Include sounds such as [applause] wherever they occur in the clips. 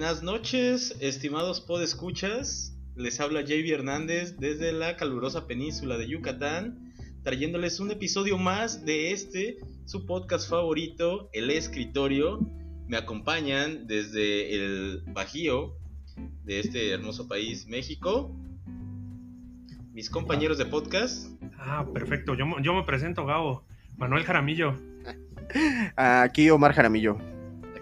Buenas noches, estimados podescuchas. Les habla JB Hernández desde la calurosa península de Yucatán, trayéndoles un episodio más de este, su podcast favorito, El Escritorio. Me acompañan desde el Bajío de este hermoso país, México, mis compañeros de podcast. Ah, perfecto. Yo, yo me presento, Gabo. Manuel Jaramillo. [laughs] Aquí Omar Jaramillo.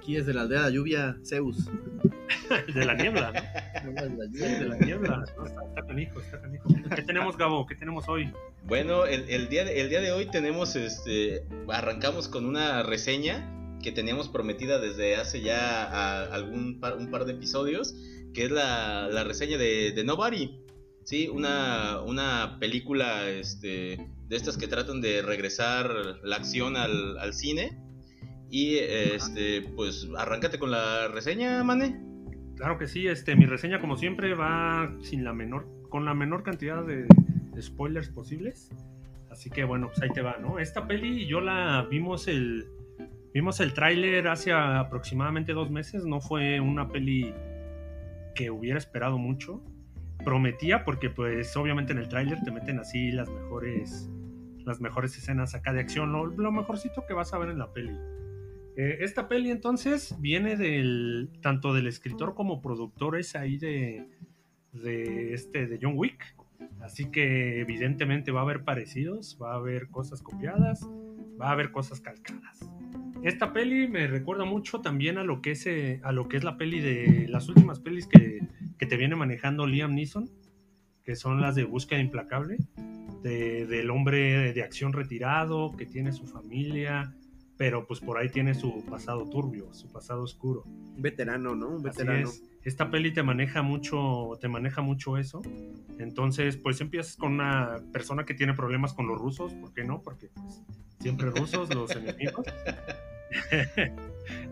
Aquí es de la aldea de la lluvia, Zeus. [laughs] de la niebla. de la niebla. está, canijo, está canijo. ¿Qué tenemos, Gabo? ¿Qué tenemos hoy? Bueno, el, día, de, el día de hoy tenemos, este, arrancamos con una reseña que teníamos prometida desde hace ya algún un par de episodios, que es la, reseña de, de Nobody. Sí, una, una película este, de estas que tratan de regresar la acción al, al cine y este, pues arráncate con la reseña, Mane. Claro que sí, este, mi reseña como siempre va sin la menor, con la menor cantidad de, spoilers posibles. Así que bueno, pues ahí te va, ¿no? Esta peli yo la vimos el, vimos el tráiler hace aproximadamente dos meses, no fue una peli que hubiera esperado mucho. Prometía porque pues obviamente en el tráiler te meten así las mejores las mejores escenas acá de acción, lo, lo mejorcito que vas a ver en la peli. Eh, esta peli entonces viene del tanto del escritor como productores ahí de, de este de John Wick. Así que evidentemente va a haber parecidos, va a haber cosas copiadas, va a haber cosas calcadas. Esta peli me recuerda mucho también a lo que es, eh, a lo que es la peli de las últimas pelis que, que te viene manejando Liam Neeson, que son las de Búsqueda Implacable, de, del hombre de acción retirado, que tiene su familia, pero pues por ahí tiene su pasado turbio, su pasado oscuro. Un veterano, ¿no? Un veterano. Esta peli te maneja mucho, te maneja mucho eso. Entonces, pues empiezas con una persona que tiene problemas con los rusos, ¿por qué no? Porque pues, siempre rusos los enemigos.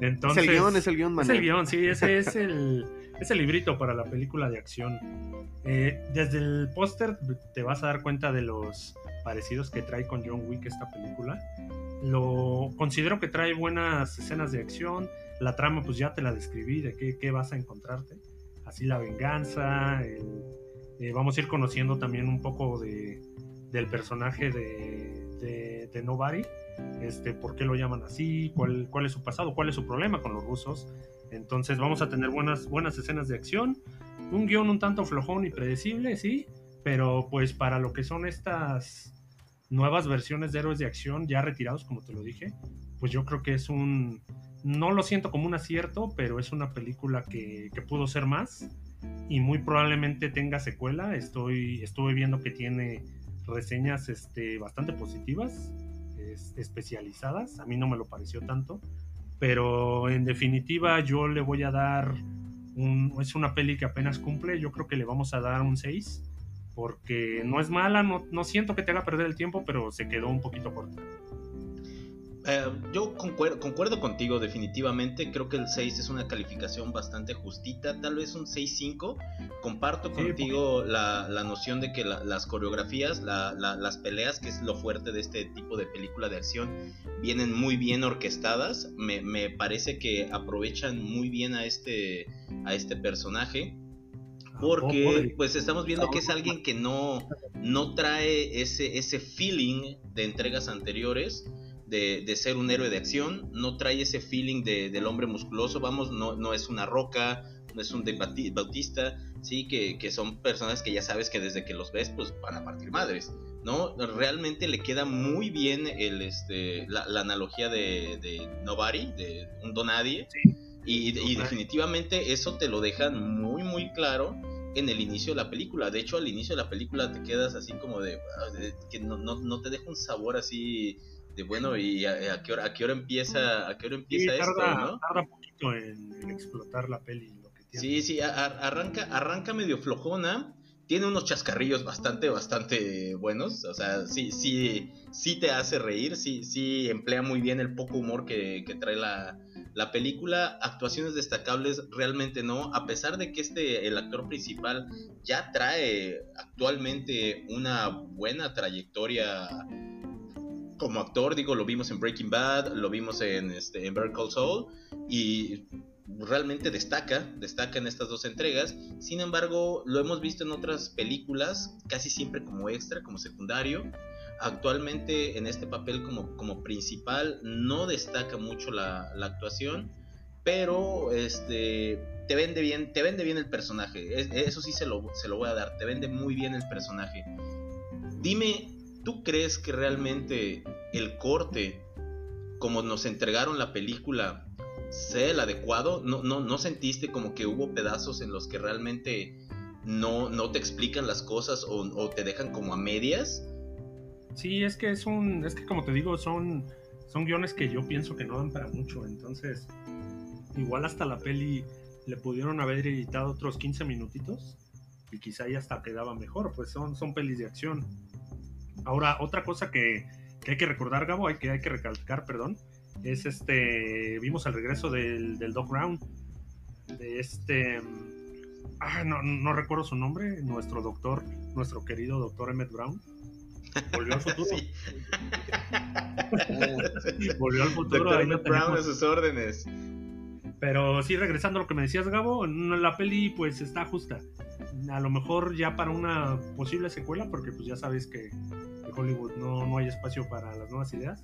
Entonces, [laughs] es el guion, es el guion, Es el guion, sí, ese es el, es el librito para la película de acción. Eh, desde el póster te vas a dar cuenta de los parecidos que trae con John Wick esta película. Lo considero que trae buenas escenas de acción. La trama, pues ya te la describí de qué, vas a encontrarte. Así la venganza. Eh, vamos a ir conociendo también un poco de, del personaje de, de, Nobody. Este, por qué lo llaman así, cuál, cuál es su pasado, cuál es su problema con los rusos. Entonces vamos a tener buenas, buenas escenas de acción. Un guion un tanto flojón y predecible, sí, pero pues para lo que son estas nuevas versiones de héroes de acción ya retirados, como te lo dije, pues yo creo que es un... No lo siento como un acierto, pero es una película que, pudo ser más y muy probablemente tenga secuela. Estoy, estuve viendo que tiene reseñas este, bastante positivas, especializadas. A mí no me lo pareció tanto, pero en definitiva yo le voy a dar un, es una peli que apenas cumple, yo creo que le vamos a dar un 6 porque no es mala, no, no siento que te haga perder el tiempo, pero se quedó un poquito corta. Eh, yo concuerdo, concuerdo, contigo definitivamente, creo que el 6 es una calificación bastante justita, tal vez un 6-5. Comparto contigo la, la, noción de que las coreografías, las peleas, que es lo fuerte de este tipo de película de acción, vienen muy bien orquestadas. Me, me parece que aprovechan muy bien a este, a este personaje. Porque pues estamos viendo que es alguien que no, no trae ese, ese feeling de entregas anteriores. De, de, ser un héroe de acción, no trae ese feeling de, del hombre musculoso, vamos, no, no es una roca, no es un de Bautista, sí, que, que, son personas que ya sabes que desde que los ves, pues van a partir madres, ¿no? Realmente le queda muy bien el, este, la, analogía de, de, Nobody, de un donadie, y, y definitivamente eso te lo dejan muy, muy claro en el inicio de la película. De hecho, al inicio de la película te quedas así como de, ah, que no, no, te deja un sabor así de bueno y a, qué hora a qué hora empieza a qué hora empieza esto, ¿no? Tarda poquito en, explotar la peli. Lo que tiene. Sí, sí, arranca arranca medio flojona. Tiene unos chascarrillos bastante, bastante buenos. O sea, sí, sí, sí te hace reír. Sí, sí emplea muy bien el poco humor que, que trae la, la película, actuaciones destacables, realmente no, a pesar de que este, el actor principal ya trae actualmente una buena trayectoria como actor, digo, lo vimos en Breaking Bad, lo vimos en, este, en Better y realmente destaca, destaca en estas dos entregas. Sin embargo, lo hemos visto en otras películas, casi siempre como extra, como secundario. Actualmente en este papel como, como principal no destaca mucho la, la actuación, pero este te vende bien, te vende bien el personaje. eso sí se lo, se lo voy a dar, te vende muy bien el personaje. Dime, ¿tú crees que realmente el corte, como nos entregaron la película, sea el adecuado? ¿No, no, no sentiste como que hubo pedazos en los que realmente no, no te explican las cosas o, te dejan como a medias? Sí, es que es un, es que como te digo, son, son guiones que yo pienso que no dan para mucho, entonces igual hasta la peli le pudieron haber editado otros 15 minutitos y quizá hasta quedaba mejor, pues son, son pelis de acción. Ahora, otra cosa que, que hay que recordar, Gabo, hay que, hay que recalcar, perdón, es este, vimos el regreso del, del Doc Brown, de este, ah, no, no recuerdo su nombre, nuestro doctor, nuestro querido doctor Emmett Brown. Volvió al futuro. [laughs] Volvió al futuro. Emmett Brown a sus órdenes. Pero sí, regresando a lo que me decías, Gabo, la peli pues está justa. A lo mejor ya para una posible secuela, porque pues ya sabes que en Hollywood no, no hay espacio para las nuevas ideas.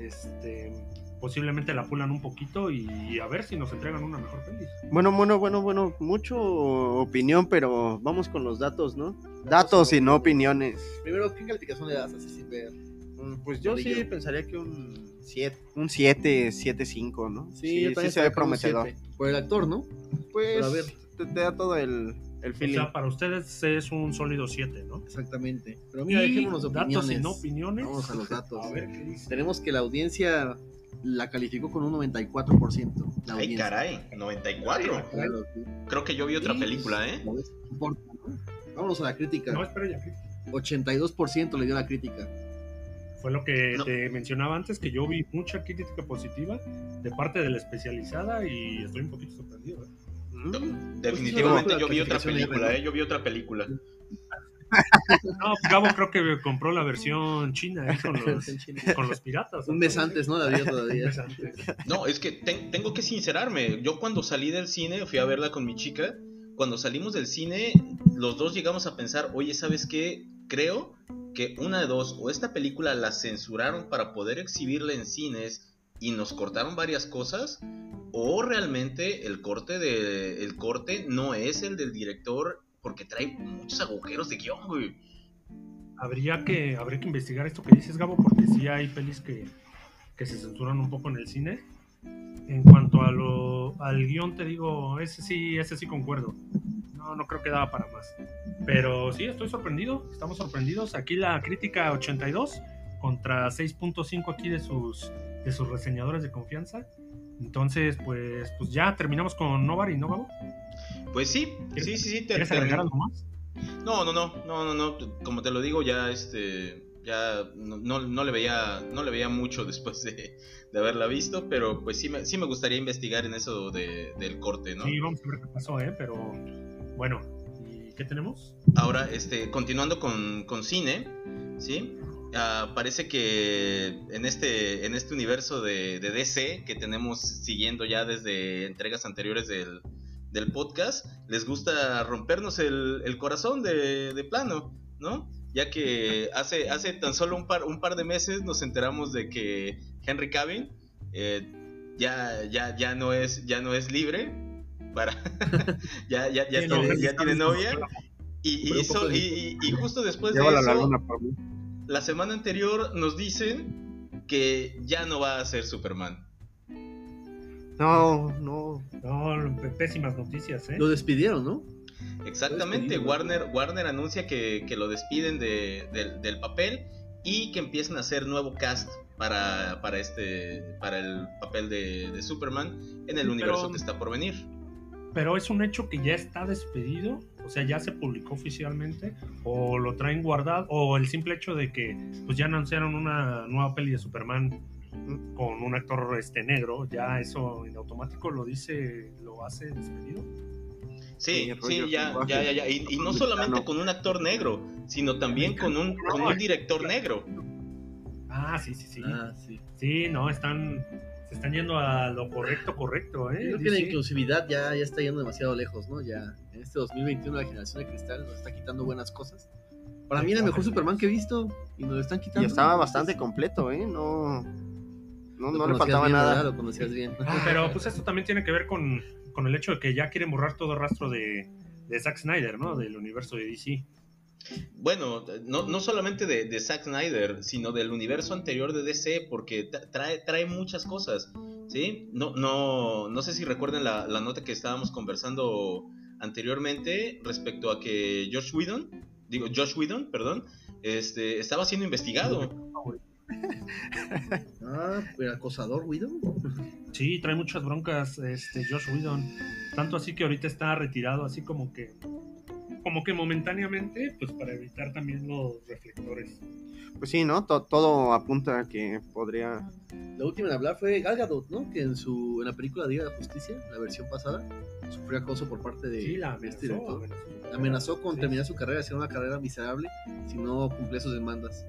Este, posiblemente la pulan un poquito y a ver si nos entregan una mejor peli. Bueno, bueno, bueno, bueno, mucho opinión, pero vamos con los datos, ¿no? Datos y no opiniones. Primero, ¿qué calificación le das así sin ver? Pues yo sí pensaría que un 7, un 7, 7, 5, ¿no? Sí, sí, se ve prometedor. Por el actor, ¿no? Pues a ver. Te, da todo el, el feeling. O sea, para ustedes es un sólido 7, ¿no? Exactamente. Pero mira, dejémonos opiniones. Datos y no opiniones. Vamos a los datos. [laughs] a ver qué dice. Tenemos que la audiencia la calificó con un 94%. La Ay, caray, 94. Creo que yo vi otra película, ¿eh? Vámonos a la crítica. No, espera ya. 82% le dio la crítica. Fue lo que te mencionaba antes, que yo vi mucha crítica positiva de parte de la especializada y estoy un poquito sorprendido. ¿eh? Mm. definitivamente yo vi otra película, ¿eh? Yo vi otra película. [laughs] No, Gabo creo que compró la versión china ¿eh? con, [laughs] los, piratas. Un mes antes, ¿no? La vi [laughs] todavía. No, es que tengo que sincerarme. Yo cuando salí del cine, fui a verla con mi chica. Cuando salimos del cine, los dos llegamos a pensar, oye, ¿sabes qué? Creo que una de dos, o esta película la censuraron para poder exhibirla en cines y nos cortaron varias cosas, o realmente el corte de el corte no es el del director porque trae muchos agujeros de guion, güey. Habría que, habría que investigar esto que dices, Gabo, porque sí hay pelis que, que se censuran un poco en el cine. En cuanto a lo, al guion, te digo, ese sí, ese sí concuerdo no, creo que daba para más. Pero sí, estoy sorprendido, estamos sorprendidos. Aquí la crítica 82 contra 6.5 aquí de sus, de sus reseñadores de confianza. Entonces, pues, pues ya terminamos con Novar y Novavo. Pues sí, sí, sí, sí. ¿Quieres agregar algo más? No, no, no, no, no, no. Como te lo digo, ya este, ya no, no, le veía, no le veía mucho [laughs] después de, de, haberla visto, pero pues sí me, sí me gustaría investigar en eso de, del corte, ¿no? Sí, vamos a ver qué pasó, ¿eh? Pero bueno, ¿y qué tenemos? Ahora, este, continuando con, con cine, ¿sí? Uh, parece que en este, en este universo de, de, DC que tenemos siguiendo ya desde entregas anteriores del, del podcast, les gusta rompernos el, el corazón de, de, plano, ¿no? Ya que hace, hace tan solo un par, un par de meses nos enteramos de que Henry Cavill eh, ya, ya, ya, no es, ya no es libre, para [laughs] ya, ya, ya, tiene, ya tiene novia. Y, y, y, justo después de eso, la, semana anterior nos dicen que ya no va a ser Superman. No, no. No, pésimas noticias, ¿eh? Lo despidieron, ¿no? Exactamente, Warner, Warner anuncia que, que lo despiden de, del papel y que empiezan a hacer nuevo cast para, para, este, para el papel de, de Superman en el universo que está por venir pero es un hecho que ya está despedido, o sea, ya se publicó oficialmente, o lo traen guardado, o el simple hecho de que pues ya anunciaron una nueva peli de Superman con un actor este negro, ya eso en automático lo dice, lo hace despedido. Sí, sí, ya, ya, ya, Y, no solamente con un actor negro, sino también con un, con un director negro. Ah, sí, sí, sí. Ah, sí. Sí, no, están se están yendo a lo correcto, correcto, ¿eh? Creo que la inclusividad ya, ya está yendo demasiado lejos, ¿no? Ya en este 2021 la generación de cristal nos está quitando buenas cosas. Para mí era el mejor Superman que he visto y nos lo están quitando. Y estaba bastante completo, ¿eh? No, no, no le faltaba bien, nada. ¿verdad? Lo conocías bien. Pero [laughs] pues esto también tiene que ver con, con el hecho de que ya quieren borrar todo rastro de, de Zack Snyder, ¿no? Del universo de DC. Bueno, no, no solamente de, de, Zack Snyder, sino del universo anterior de DC, porque trae, trae muchas cosas, ¿sí? No, no, no sé si recuerden la, la, nota que estábamos conversando anteriormente respecto a que Josh Whedon, digo, Josh Whedon, perdón, este, estaba siendo investigado. Ah, ¿el acosador Whedon? Sí, trae muchas broncas este Josh Whedon. Tanto así que ahorita está retirado, así como que como que momentáneamente, pues para evitar también los reflectores. Pues sí, ¿no? Todo, todo apunta a que podría... La última en hablar fue Gal Gadot, ¿no? Que en su en la película Día de la Justicia, la versión pasada, sufrió acoso por parte de, sí, la de este director. Amenazó, amenazó con sí. terminar su carrera, hacer una carrera miserable, si no cumplía sus demandas.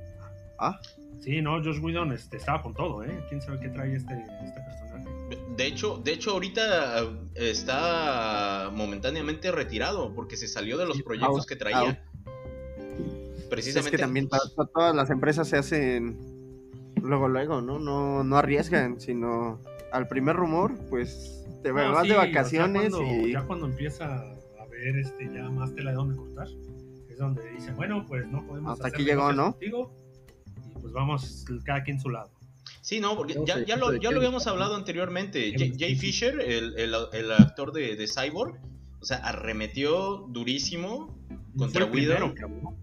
Ah. Sí, no, Josh Whedon este, estaba con todo, ¿eh? ¿Quién sabe qué trae este, este personaje? De hecho, de hecho, ahorita está momentáneamente retirado porque se salió de los proyectos out, que traía. Out. Precisamente. Es que también todas las empresas se hacen luego, luego, ¿no? No, no arriesgan, sino al primer rumor, pues te no, vas sí, de vacaciones o sea, cuando, y. Ya cuando empieza a ver este ya más tela de dónde cortar, es donde dicen, bueno, pues no podemos. Hasta aquí llegó, ¿no? Contigo, pues vamos cada quien su lado. Sí, no, porque ya, ya, lo, ya lo habíamos hablado anteriormente. Jay, Jay Fisher, el, el, el, actor de, de, Cyborg, o sea, arremetió durísimo contra Widow.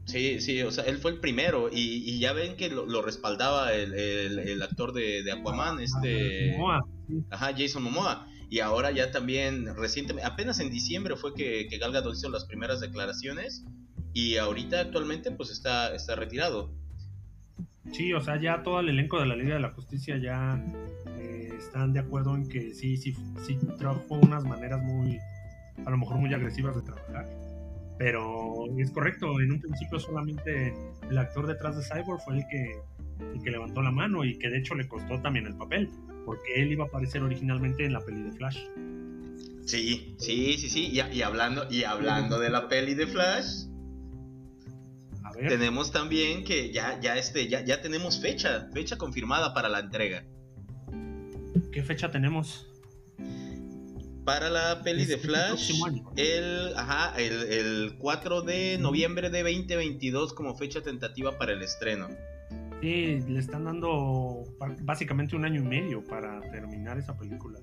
Sí, sí, o sea, él fue el primero. Y, y ya ven que lo, lo respaldaba el, el, actor de, de Aquaman, este. Momoa. Ajá, Jason Momoa. Y ahora ya también, recientemente, apenas en diciembre fue que, que Gal Gadot hizo las primeras declaraciones. Y ahorita actualmente, pues está, está retirado. Sí, o sea, ya todo el elenco de la Liga de la Justicia ya eh, están de acuerdo en que sí, sí, sí trajo unas maneras muy, a lo mejor muy agresivas de trabajar. Pero es correcto, en un principio solamente el actor detrás de Cyborg fue el que, el que levantó la mano y que de hecho le costó también el papel, porque él iba a aparecer originalmente en la peli de Flash. Sí, sí, sí, sí. Y, y hablando, y hablando de la peli de Flash, tenemos también que ya, ya, este, ya, ya tenemos fecha, fecha confirmada para la entrega. ¿Qué fecha tenemos? Para la peli Es de Flash, el, ajá, el, el 4 de noviembre de 2022 como fecha tentativa para el estreno. Sí, le están dando básicamente un año y medio para terminar esa película.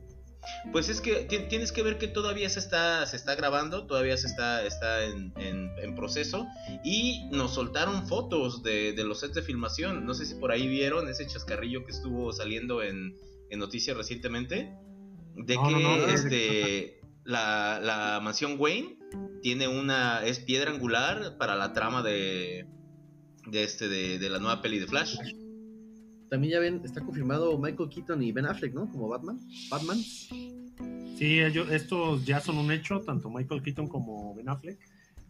Pues es que ti- tienes que ver que todavía se está, se está grabando, todavía se está, está en, en- en proceso y nos soltaron fotos de, de los sets de filmación. No sé si por ahí vieron ese chascarrillo que estuvo saliendo en, en noticias recientemente. De No, que no, no, ¿de qué este, la, la mansión Wayne tiene una, es piedra angular para la trama de, de, este, de, de la nueva peli de Flash. También ya ven, está confirmado Michael Keaton y Ben Affleck, ¿no? Como Batman. Batman. Sí, ellos, estos ya son un hecho, tanto Michael Keaton como Ben Affleck.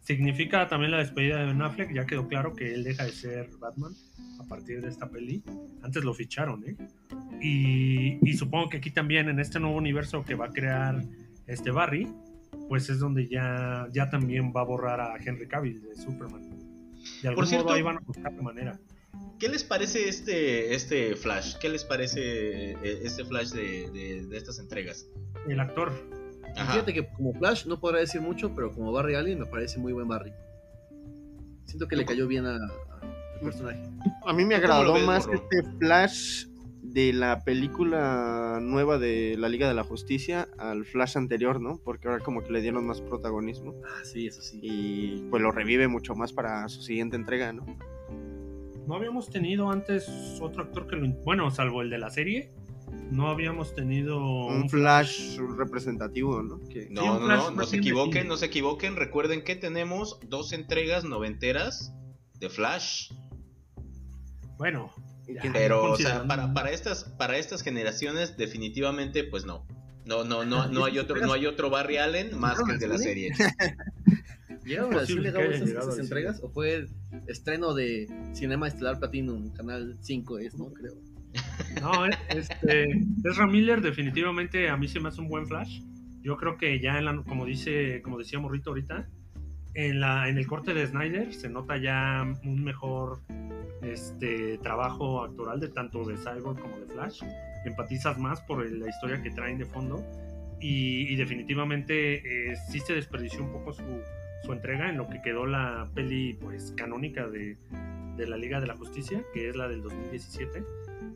Significa también la despedida de Ben Affleck, ya quedó claro que él deja de ser Batman a partir de esta peli. Antes lo ficharon, ¿eh? Y, y supongo que aquí también, en este nuevo universo que va a crear este Barry, pues es donde ya, ya también va a borrar a Henry Cavill de Superman. De algún cierto- modo ahí van a buscar la manera. ¿Qué les parece este, este Flash? ¿Qué les parece eh, este Flash de, de- de estas entregas? El actor, Ajá. Fíjate que como Flash no podrá decir mucho, pero como Barry Allen me parece muy buen Barry. Siento que le cayó bien al personaje. A mí me ¿Tú cómo lo agradó ves, más morro? este Flash de la película nueva de la Liga de la Justicia al Flash anterior, ¿no? Porque ahora como que le dieron más protagonismo Ah, sí, eso sí. y pues lo revive mucho más para su siguiente entrega, ¿no? No habíamos tenido antes otro actor que lo... Bueno, salvo el de la serie, no habíamos tenido Un Flash representativo, ¿no? Que- Sí, No, no, no, no se equivoquen, no se equivoquen. Recuerden que tenemos dos entregas noventeras de Flash. Bueno. Pero, o sea, considerando- para, para estas, para estas generaciones, definitivamente, pues no. No, no, no, no [laughs] hay otro, no hay otro Barry Allen más que el de la serie. [laughs] ¿Llegaron a decirle Gabo esas, entregas? ¿O fue estreno de Cinema Estelar Platinum, Canal 5 es, no? Creo. No, este, Ezra Miller definitivamente a mí se me hace un buen Flash. Yo creo que ya en la, como dice, como decía Morrito ahorita, en la, en el corte de Snyder se nota ya un mejor este trabajo actoral de tanto de Cyborg como de Flash. Empatizas más por el- la historia que traen de fondo. Y, y definitivamente eh, sí se desperdició un poco su, su entrega en lo que quedó la peli pues canónica de, de la Liga de la Justicia, que es la del 2017.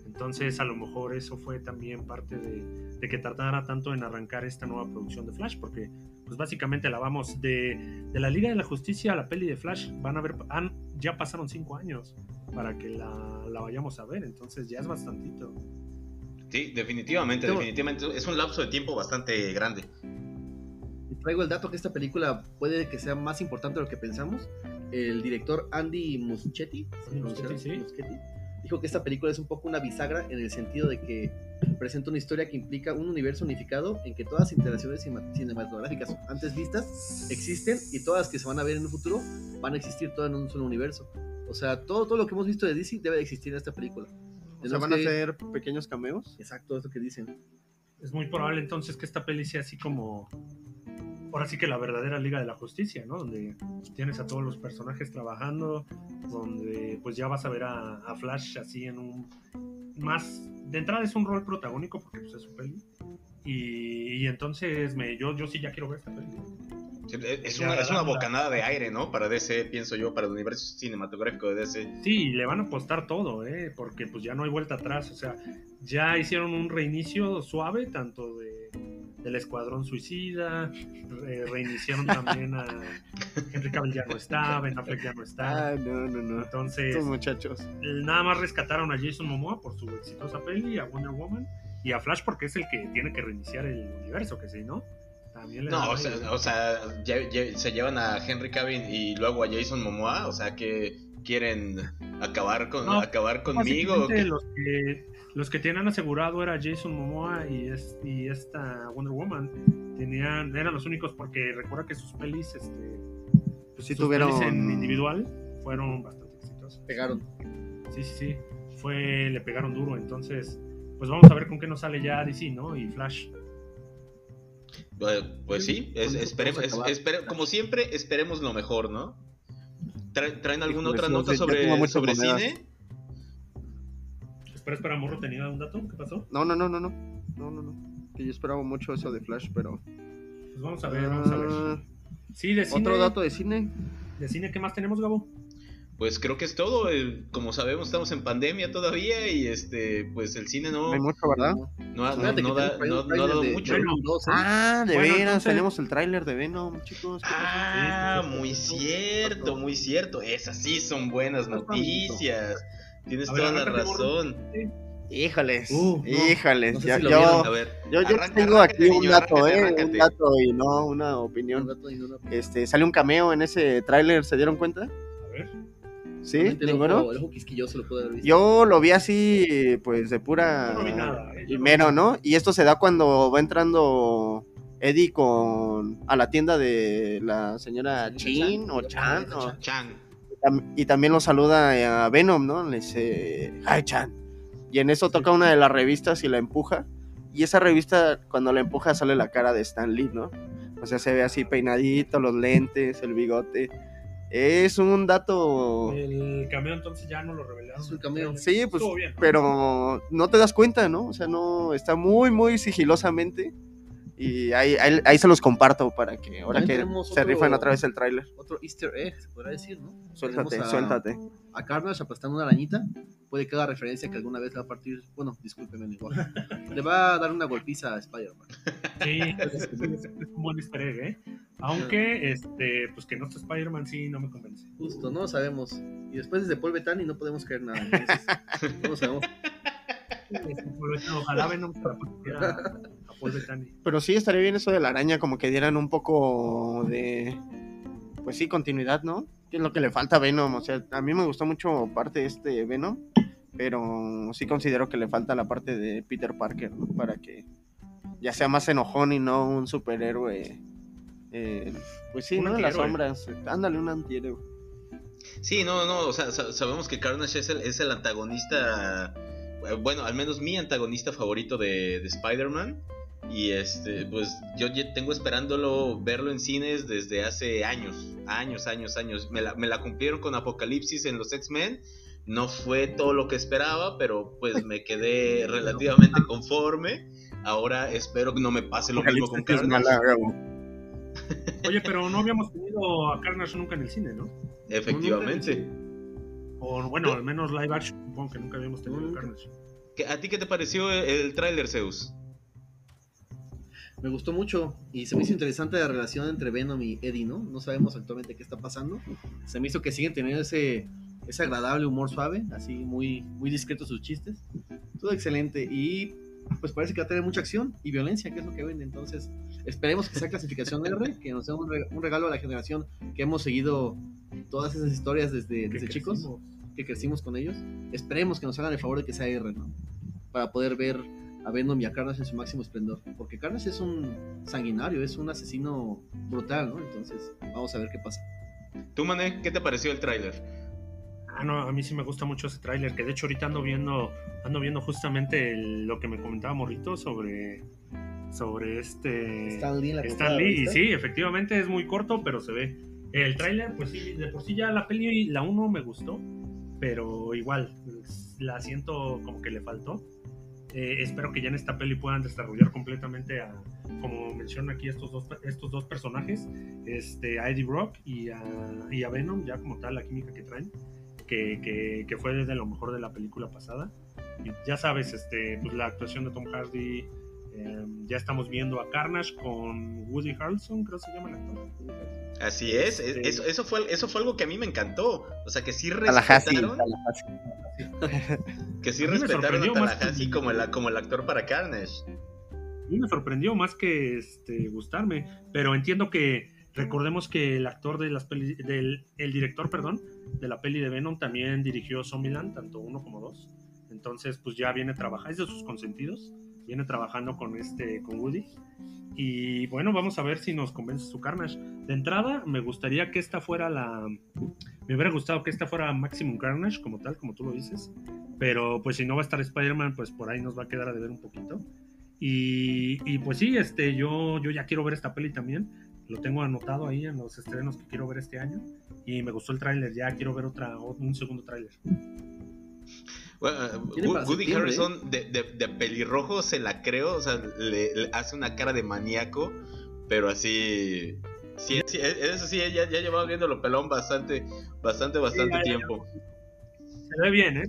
Entonces a lo mejor eso fue también parte de, de que tardara tanto en arrancar esta nueva producción de Flash, porque pues básicamente la vamos de, de la Liga de la Justicia a la peli de Flash, van a ver, han, ya pasaron cinco años para que la, la vayamos a ver, entonces ya es bastantito. Sí, definitivamente, definitivamente. Es un lapso de tiempo bastante grande. Traigo el dato que esta película puede que sea más importante de lo que pensamos. El director Andy Muschietti. Muschietti, sí. Muschietti, dijo que esta película es un poco una bisagra en el sentido de que presenta una historia que implica un universo unificado en que todas las interacciones cinematográficas antes vistas existen y todas las que se van a ver en un futuro van a existir todas en un solo universo. O sea, todo, todo lo que hemos visto de DC debe de existir en esta película. O sea, van a que- ser pequeños cameos. Exacto, es lo que dicen. Es muy probable entonces que esta peli sea así como, ahora sí que la verdadera Liga de la Justicia, ¿no? Donde tienes a todos los personajes trabajando, donde pues ya vas a ver a, a Flash así en un más, de entrada es un rol protagónico porque pues es su peli. Y, y entonces me, yo, yo sí ya quiero ver esta peli. Sí, Es una, es una bocanada de aire, ¿no? Para DC, pienso yo, para el universo cinematográfico de DC. Sí, le van a apostar todo, ¿eh? Porque pues ya no hay vuelta atrás. O sea, ya hicieron un reinicio suave, tanto de, del Escuadrón Suicida, re- reiniciaron también a Henry Cavill ya no está, Ben Affleck ya no está. Ah, no, no, no. Entonces, Estos muchachos. nada más rescataron a Jason Momoa por su exitosa peli, a Wonder Woman, y a Flash porque es el que tiene que reiniciar el universo, que sí, ¿no? También le No, o sea, o sea, se llevan a Henry Cavill y luego a Jason Momoa, o sea que quieren acabar con No, acabar conmigo. Los que tenían asegurado era Jason Momoa y, es- y esta Wonder Woman. Tenían, eran los únicos porque recuerda que sus pelis, este, Pues sí sus tuvieron. pelis en individual fueron bastante exitosas. Pegaron. Sí, sí, sí. Fue, le pegaron duro. Entonces, pues vamos a ver con qué nos sale ya DC, ¿no? Y Flash. Eh, Pues sí, es- Con eso espere- podemos es- acabar. espere- como siempre, esperemos lo mejor, ¿no? Tra- ¿Traen alguna otra nota sobre, sobre monedas. cine? Espera, espera, Morro, ¿tenía un dato? ¿Qué pasó? No, no, no, no, no. No, no, no. Que yo esperaba mucho eso de Flash, pero. Pues vamos a ver, vamos a ver. Ah, Sí, de cine. Otro dato de cine. ¿De cine qué más tenemos, Gabo? Pues creo que es todo. eh, Como sabemos, estamos en pandemia todavía y este, pues el cine no, Hay mucho, ¿verdad? no, ha- no, Fíjate no que da, tenemos no- un no ha dado mucho. Venom 2, ¿eh? Ah, de Bueno, veras, entonces- tenemos el tráiler de Venom, chicos. Ah, muy cierto, muy cierto. Esas sí son buenas Estás noticias. Tienes ver, toda la razón. Híjales, Uh, no. híjales. No sé ya- si yo, yo, yo arranca, tengo aquí un dato, arráncate, eh, un dato y no una Un opinión. dato y no una- Este, sale un cameo en ese tráiler, ¿se dieron cuenta? A ver. ¿Sí? ¿Ninguno? Yo lo vi así, pues de pura no vi nada, eh, y no mero, vi ¿no? Y esto se da cuando va entrando Eddie con a la tienda de la señora Chin o Chan. Chan, o- Chan. Y también lo saluda a Venom, ¿no? Le dice, "Hi Chan." Y en eso toca una de las revistas y la empuja. Y esa revista, cuando la empuja, sale la cara de Stan Lee, ¿no? O sea, se ve así peinadito, los lentes, el bigote. Es un dato. El cameo entonces ya no lo revelaron. Es cameo. Sí, pues, pero no te das cuenta, ¿no? O sea, no, está muy, muy sigilosamente. Y ahí, ahí, ahí se los comparto para que ahora que se otro- rifan otra vez el tráiler. Otro easter egg, se podrá decir, ¿no? Suéltate, a- suéltate. A Carnage aplastando una arañita. Puede que haga referencia que alguna vez le va a partir. Bueno, discúlpeme el lenguaje. Le va a dar una golpiza a Spider-Man. Sí, es, es- es un buen easter egg, ¿eh? Aunque, este, pues que no está Spider-Man, sí, no me convence. Justo, no lo sabemos. Y después desde Paul Bettany no podemos creer nada. Entonces, no lo sabemos. [laughs] Ojalá Venom se la Bettany. Pero sí estaría bien eso de la araña, como que dieran un poco de. Pues sí, continuidad, ¿no? Que es lo que le falta a Venom. O sea, a mí me gustó mucho parte de este Venom, pero sí considero que le falta la parte de Peter Parker, ¿no? Para que ya sea más enojón y no un superhéroe. eh, pues sí, Un ¿no? En las sombras. Ándale, un antihéroe. Sí, no, no, o sea, sa- sabemos que Carnage es el, es el antagonista. bueno, al menos mi antagonista favorito de, de Spider-Man. Y este, pues yo ya tengo esperándolo verlo en cines desde hace años, años, años, años. Me la, me la cumplieron con Apocalipsis en los X-Men. No fue todo lo que esperaba, pero pues me quedé [laughs] relativamente conforme. Ahora espero que no me pase lo mismo con Carnage. [laughs] Oye, pero no habíamos tenido a Carnage nunca en el cine, ¿no? Efectivamente. O bueno, al menos live action, supongo que nunca habíamos tenido a Carnage. ¿A ti qué te pareció el, el tráiler, Zeus? Me gustó mucho y se me hizo interesante la relación entre Venom y Eddie, ¿no? No sabemos actualmente qué está pasando. Se me hizo que siguen teniendo ese, ese agradable humor suave, así muy, muy discreto sus chistes. Todo excelente y pues parece que va a tener mucha acción y violencia, que es lo que vende. Entonces, esperemos que sea clasificación R, que nos dé un, regalo a la generación que hemos seguido todas esas historias desde, desde chicos, que crecimos con ellos. Esperemos que nos hagan el favor de que sea R, ¿no? Para poder ver a Venom y a Carnage en su máximo esplendor. Porque Carnage es un sanguinario, es un asesino brutal, ¿no? Entonces, vamos a ver qué pasa. ¿Tú, Mané, qué te pareció el tráiler? Ah, no, a mí sí me gusta mucho ese tráiler, que de hecho ahorita ando viendo, ando viendo justamente lo que me comentaba Morrito sobre, sobre este... Stan Lee, la Stan Lee, y sí, efectivamente es muy corto, pero se ve. El tráiler, pues sí, de por sí ya la peli, la 1 me gustó, pero igual, la siento como que le faltó. Eh, espero que ya en esta peli puedan desarrollar completamente a, como menciona aquí estos dos, estos dos personajes, este, a Eddie Brock y a, y a Venom, ya como tal la química que traen, que, que, que, fue de lo mejor de la película pasada. Y ya sabes, este, pues la actuación de Tom Hardy, eh, ya estamos viendo a Carnage con Woody Harrelson, creo que se llama el actor. Así es, eso, eso, fue, eso fue algo que a mí me encantó. O sea, que sí respetaron. [laughs] que sí respetaron a Tallahassee como el, como el actor para Carnage. A mí me sorprendió más que este, gustarme, pero entiendo que recordemos que el actor de las peli, del el director, perdón, de la peli de Venom también dirigió Zombieland, tanto uno como dos. Entonces, pues ya viene trabajando, es de sus consentidos, viene trabajando con este, con Woody. Y bueno, vamos a ver si nos convence su Carnage. De entrada, me gustaría que esta fuera la. Me hubiera gustado que esta fuera Maximum Carnage, como tal, como tú lo dices. Pero pues si no va a estar Spider-Man, pues por ahí nos va a quedar a deber un poquito. Y, y, pues sí, este, yo, yo ya quiero ver esta peli también. Lo tengo anotado ahí en los estrenos que quiero ver este año. Y me gustó el tráiler, ya quiero ver otra, un segundo tráiler. Bueno, Woody Harrison de, de, de, pelirrojo se la creo, o sea, le, le, hace una cara de maníaco, pero así. Sí, sí eso sí, ya, ya llevaba viéndolo pelón bastante, bastante, bastante sí, tiempo. Se ve bien, ¿eh?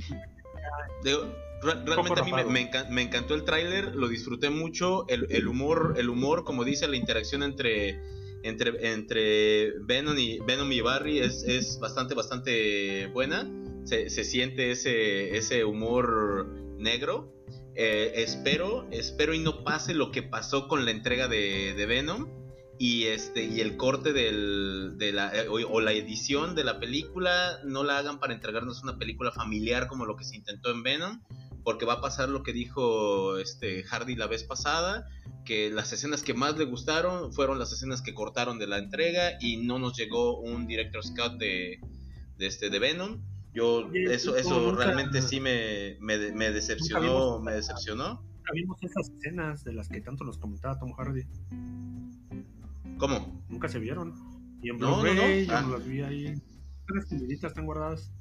Digo, realmente a mí me, me, encantó, me, encantó el tráiler, lo disfruté mucho, el, el, humor, el humor, como dice, la interacción entre entre, entre Venom y Venom y Barry es, es bastante, bastante buena se, siente ese, ese humor negro. Eh, espero, espero y no pase lo que pasó con la entrega de, Venom y este y el corte del, de la, o, o, la edición de la película no la hagan para entregarnos una película familiar como lo que se intentó en Venom porque va a pasar lo que dijo este Hardy la vez pasada que las escenas que más le gustaron fueron las escenas que cortaron de la entrega y no nos llegó un director's cut de, de este de Venom yo, eso, eso realmente sí me, me, me decepcionó, me decepcionó. Nunca vimos esas escenas de las que tanto nos comentaba Tom Hardy. ¿Cómo? Nunca se vieron. Y en Blu-ray no, no, no. yo ah. las vi ahí. Las escondiditas están guardadas.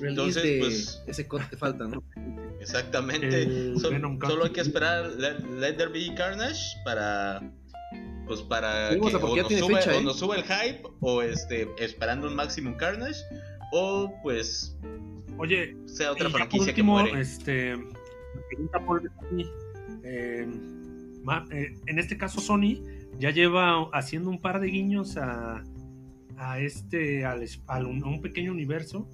Entonces, de, pues. Ese corte falta, ¿no? [laughs] Exactamente. So, solo hay que esperar Let, Let There Be Carnage para. Pues para que o nos, sube, fecha, ¿eh? o nos suba el hype o este esperando un Maximum Carnage o pues oye sea otra franquicia último, que muere. Este, pregunta por eh, eh, en este caso Sony ya lleva haciendo un par de guiños a, a este al, a un pequeño universo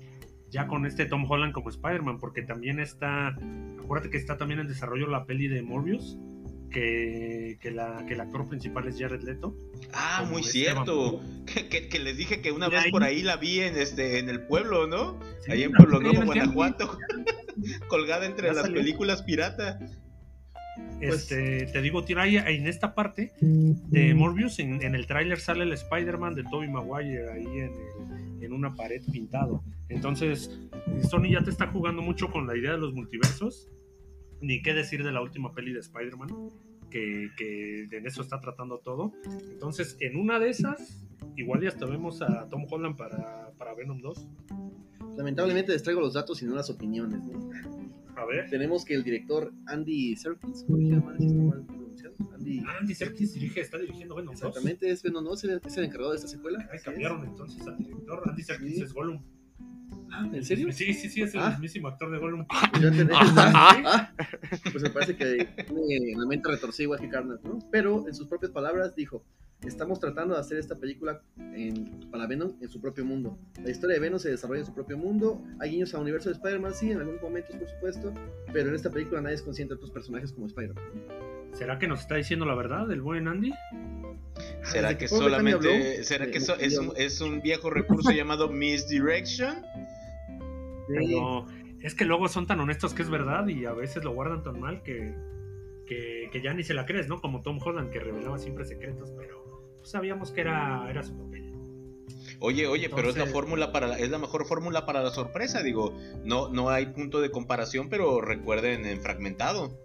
ya con este Tom Holland como Spider-Man porque también está acuérdate que está también en desarrollo la peli de Morbius que, que, la, que el actor principal es Jared Leto. Ah, muy este cierto. Que, que, que, les dije que una vez ahí... por ahí la vi en este en el pueblo, ¿no? Sí, ahí en Pueblo Nuevo, Guanajuato. [laughs] colgada entre las salió. películas pirata. Este, pues... te digo, tira ahí en esta parte de Morbius, en, en el tráiler sale el Spider-Man de Tobey Maguire ahí en el, en una pared pintado. Entonces, Sony ya te está jugando mucho con la idea de los multiversos. Ni qué decir de la última peli de Spider-Man, que, que en eso está tratando todo. Entonces, en una de esas, igual ya hasta vemos a Tom Holland para, para Venom 2. Lamentablemente les traigo los datos y no las opiniones. ¿no? A ver. Tenemos que el director Andy Serkis, si está mal pronunciado, Andy, Andy Serkis dirige, está dirigiendo Venom 2. exactamente, es Venom 2, es el- es el encargado de esta secuela. Ay, cambiaron entonces al director. Andy Serkis Sí. es Gollum. Ah, ¿En serio? Sí, sí, sí, es el Ah. mismísimo actor de Gollum. Pues, yo. Ah, Ah, [laughs] pues me parece que tiene la mente retorcida igual que Carnage, ¿no? Pero en sus propias palabras dijo, estamos tratando de hacer esta película en, para Venom en su propio mundo. La historia de Venom se desarrolla en su propio mundo, hay guiños al universo de Spider-Man, sí, en algunos momentos por supuesto, pero en esta película nadie es consciente de otros personajes como Spider-Man. ¿Será que nos está diciendo la verdad el buen Andy? ¿Será que solamente, será que es un, es un viejo recurso [laughs] llamado misdirection? Pero es que luego son tan honestos que es verdad y a veces lo guardan tan mal que, que, que ya ni se la crees, ¿no? Como Tom Holland que revelaba siempre secretos, pero pues, sabíamos que era, era su papel. Oye, oye, pero es la fórmula para la- es la mejor fórmula para la sorpresa, digo, no no hay punto de comparación, pero recuerden en fragmentado.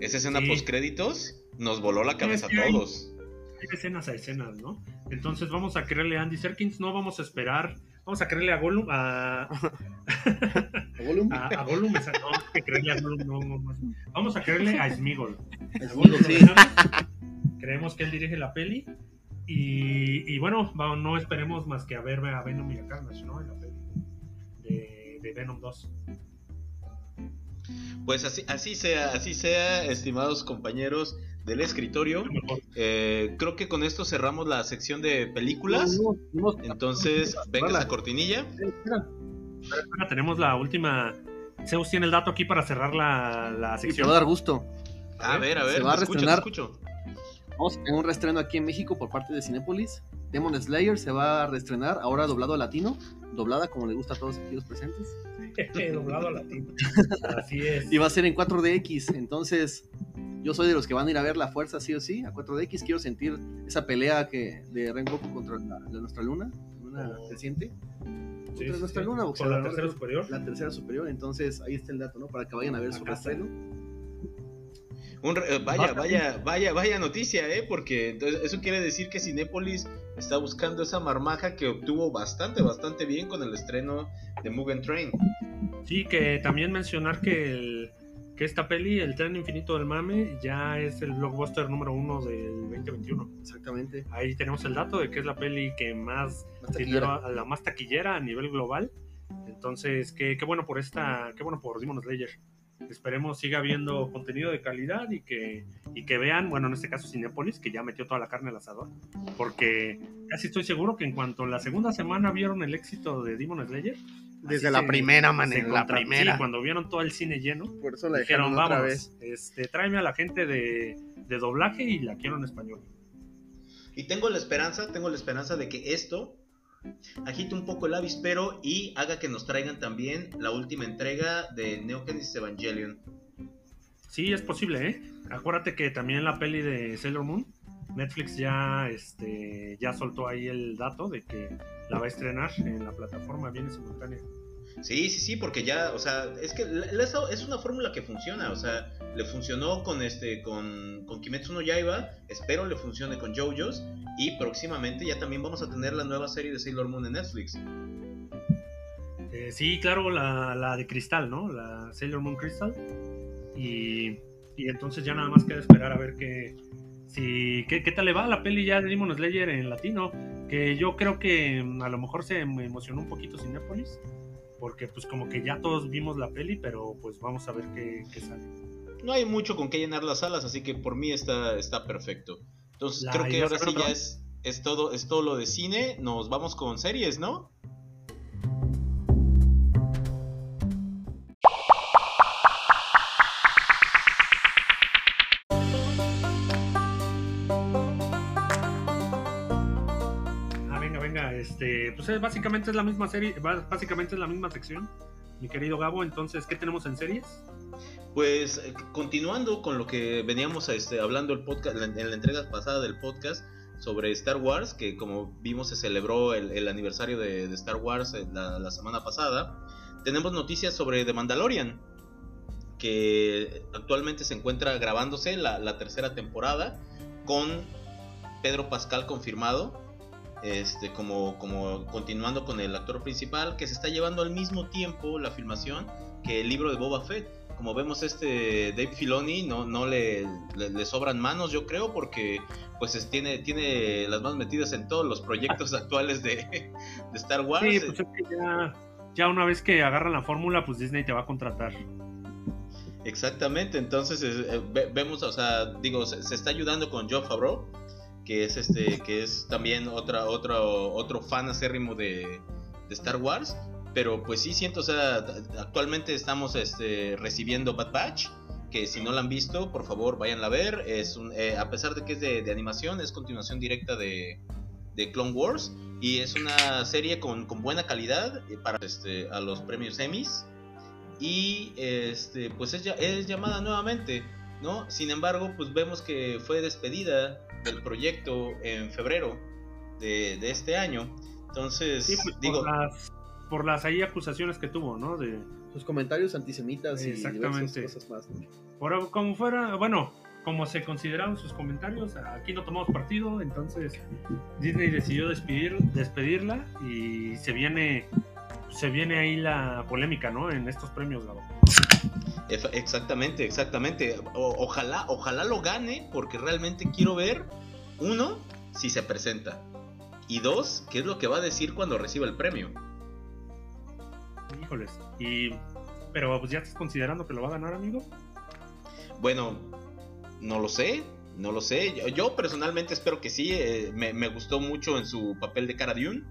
Esa escena Sí. post créditos nos voló la cabeza a que hay- todos. Hay escenas a escenas, ¿no? Entonces vamos a creerle a Andy Serkins, no vamos a esperar, vamos a creerle a Gollum, a, ¿A Gollum? a, a Gollum, esa- no, que creerle a Gollum, no, no, no. vamos a creerle a Smigol. A Gollum sí. Creemos que él dirige la peli. Y, y bueno, no esperemos más que a ver a Venom y a Carnage, ¿no? En la peli de, de Venom 2. Pues así así sea, así sea, estimados compañeros del escritorio. Eh, creo que con esto cerramos la sección de películas. Entonces, venga esa cortinilla. tenemos la última. Zeus tiene el dato aquí para cerrar la, la Sí, te sección. va a dar gusto. A ver, a ver, Se va a te escucho, te reestrenar. escucho. Vamos a tener un reestreno aquí en México por parte de Cinépolis. Demon Slayer se va a reestrenar, ahora doblado a latino, doblada como le gusta a todos aquí los presentes. [laughs] Doblado a latino. [laughs] Así es. Y va a ser en 4DX, entonces yo soy de los que van a ir a ver la fuerza sí o sí a 4DX. Quiero sentir esa pelea que de Rengoku contra la, nuestra luna, luna Oh. creciente, Sí, sí, nuestra sí. luna, Con boxeadora, la tercera superior. la tercera superior. Entonces ahí está el dato, ¿no? Para que vayan a ver su. Un re- eh, vaya, vaya, vaya, vaya noticia, ¿eh? Porque entonces, eso quiere decir que Cinépolis está buscando esa marmaja que obtuvo bastante, bastante bien con el estreno de Mugen Train. Sí, que también mencionar que, el- que esta peli, El tren infinito del mame, ya es el blockbuster número uno del 2021. Exactamente. Ahí tenemos el dato de que es la peli que más Más dinero, a la más taquillera a nivel global. Entonces, qué, qué bueno por esta, qué bueno por Demon Slayer. Esperemos siga habiendo contenido de calidad y que, y que vean, bueno, en este caso Cinepolis, que ya metió toda la carne al asador. Porque casi estoy seguro que en cuanto en la segunda semana vieron el éxito de Demon Slayer, Desde la se- primera manera, la contra- sí, primera. cuando vieron todo el cine lleno, Por eso la dijeron, otra vamos, vez. este, tráeme a la gente de, de doblaje y la quiero en español. Y tengo la esperanza, tengo la esperanza de que esto agite un poco el avispero y haga que nos traigan también la última entrega de Neo Genesis Evangelion. Sí, es posible, ¿eh? Acuérdate que también la peli de Sailor Moon, Netflix ya, este, ya soltó ahí el dato de que la va a estrenar en la plataforma, viene simultánea. Sí, sí, sí, porque ya, o sea, es que es una fórmula que funciona, o sea, le funcionó con este, con, con Kimetsu no Yaiba, espero le funcione con JoJo's y próximamente ya también vamos a tener la nueva serie de Sailor Moon en Netflix. Eh, sí, claro, la, la de Cristal, ¿no? La Sailor Moon Crystal. Y, y entonces ya nada más queda esperar a ver qué, si, qué, qué tal le va a la peli ya de Demon Slayer en latino. Que yo creo que mm, a lo mejor se me emocionó un poquito Cinépolis. Porque pues como que ya todos vimos la peli, pero pues vamos a ver qué, qué sale. No hay mucho con qué llenar las salas, así que por mí está, está perfecto. Entonces La- creo ¿y que ahora sí ya es, es todo, es todo lo de cine, nos vamos con series, ¿no? Pues es- básicamente es la misma serie, básicamente es la misma sección, mi querido Gabo. Entonces, ¿qué tenemos en series? Pues eh, continuando con lo que veníamos este, hablando el podcast, en la entrega pasada del podcast, sobre Star Wars, que como vimos se celebró el, aniversario de, Star Wars eh, la, semana pasada, tenemos noticias sobre The Mandalorian, que actualmente se encuentra grabándose la, tercera temporada con Pedro Pascal confirmado. Este, como, como continuando con el actor principal que se está llevando al mismo tiempo la filmación que el libro de Boba Fett como vemos este Dave Filoni no, no le, le, sobran manos yo creo porque pues tiene, tiene las manos metidas en todos los proyectos [laughs] actuales de, Star Wars. Sí, pues es que ya, ya una vez que agarran la fórmula pues Disney te va a contratar. Exactamente, entonces eh, vemos, o sea, digo, se, está ayudando con Joe Favreau, que es este, que es también otra, otra, otro fan acérrimo de, Star Wars pero pues sí siento, o sea, actualmente estamos este, recibiendo Bad Batch, que si no la han visto, por favor váyanla a ver. Es eh, a pesar de que es de, animación, es continuación directa de, de, Clone Wars y es una serie con, con buena calidad eh, para este, a los premios Emmys y este, pues es, es llamada nuevamente, ¿no? Sin embargo, pues vemos que fue despedida del proyecto en febrero de, de este año. Entonces, pues, digo por las ahí acusaciones que tuvo, ¿no? De sus comentarios antisemitas y Exactamente. cosas más. Por, como fuera, bueno, como se consideraron sus comentarios, aquí no tomamos partido, entonces Disney decidió despedir, despedirla y se viene se viene ahí la polémica, ¿no? En estos premios, Gabo. Exactamente, exactamente. ojalá, ojalá lo gane, porque realmente quiero ver, uno, si se presenta. Y dos, qué es lo que va a decir cuando reciba el premio. Híjoles. Y. Pero pues ya estás considerando que lo va a ganar, amigo. Bueno, no lo sé. No lo sé. Yo, personalmente espero que sí. Eh, me, gustó mucho en su papel de Cara Dune.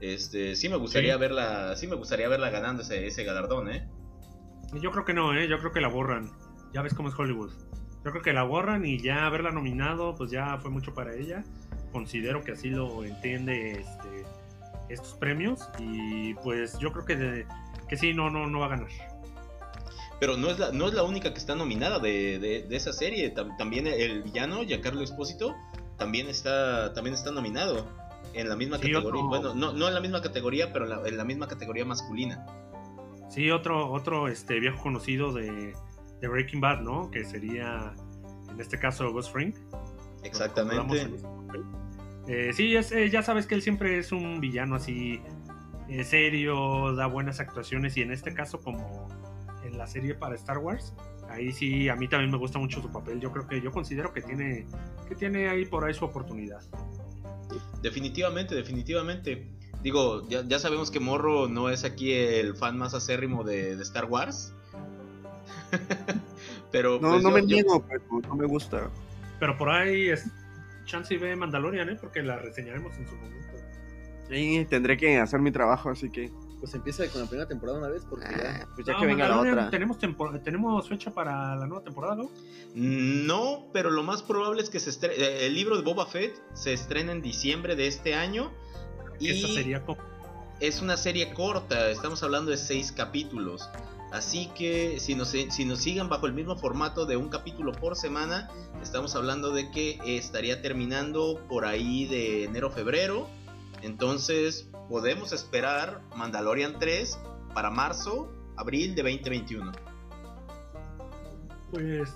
Este, sí me gustaría verla. Sí me gustaría verla ganando ese, ese galardón, eh. Yo creo que no, eh. Yo creo que la borran. Ya ves cómo es Hollywood. Yo creo que la borran y ya haberla nominado, pues ya fue mucho para ella. Considero que así lo entiende este, estos premios. Y pues yo creo que de, que sí, no, no, no va a ganar. Pero no es la, no es la única que está nominada de, de, esa serie. también el villano, Giancarlo Espósito, también está, también está nominado en la misma categoría. Bueno, no, no en la misma categoría, pero en la, misma categoría masculina. Sí, otro, otro este, viejo conocido de, de, Breaking Bad, ¿no? Que sería, en este caso, Gus Fring. Exactamente. Eh, sí, es, eh, ya sabes que él siempre es un villano así serio, da buenas actuaciones y en este caso como en la serie para Star Wars, ahí sí a mí también me gusta mucho su papel. Yo creo que yo considero que tiene que tiene ahí por ahí su oportunidad. Definitivamente, definitivamente. Digo, ya, sabemos que Morro no es aquí el fan más acérrimo de, Star Wars. [laughs] pero no, pues, no me niego, pero no me gusta. Pero por ahí es chance y ve Mandalorian, ¿eh? porque la reseñaremos en su momento. Sí, tendré que hacer mi trabajo, así que. Pues empieza con la primera temporada una vez, porque ya. Pues ya que venga la otra. ¿tenemos, ¿Tenemos fecha para la nueva temporada, no? No, pero lo más probable es que se. Eh, el libro de Boba Fett se estrena en diciembre de este año. Y esta sería es una serie corta, estamos hablando de seis capítulos. Así que si nos, si nos sigan bajo el mismo formato de un capítulo por semana, estamos hablando de que estaría terminando por ahí de enero-febrero entonces, podemos esperar Mandalorian 3 para marzo, abril de 2021. Pues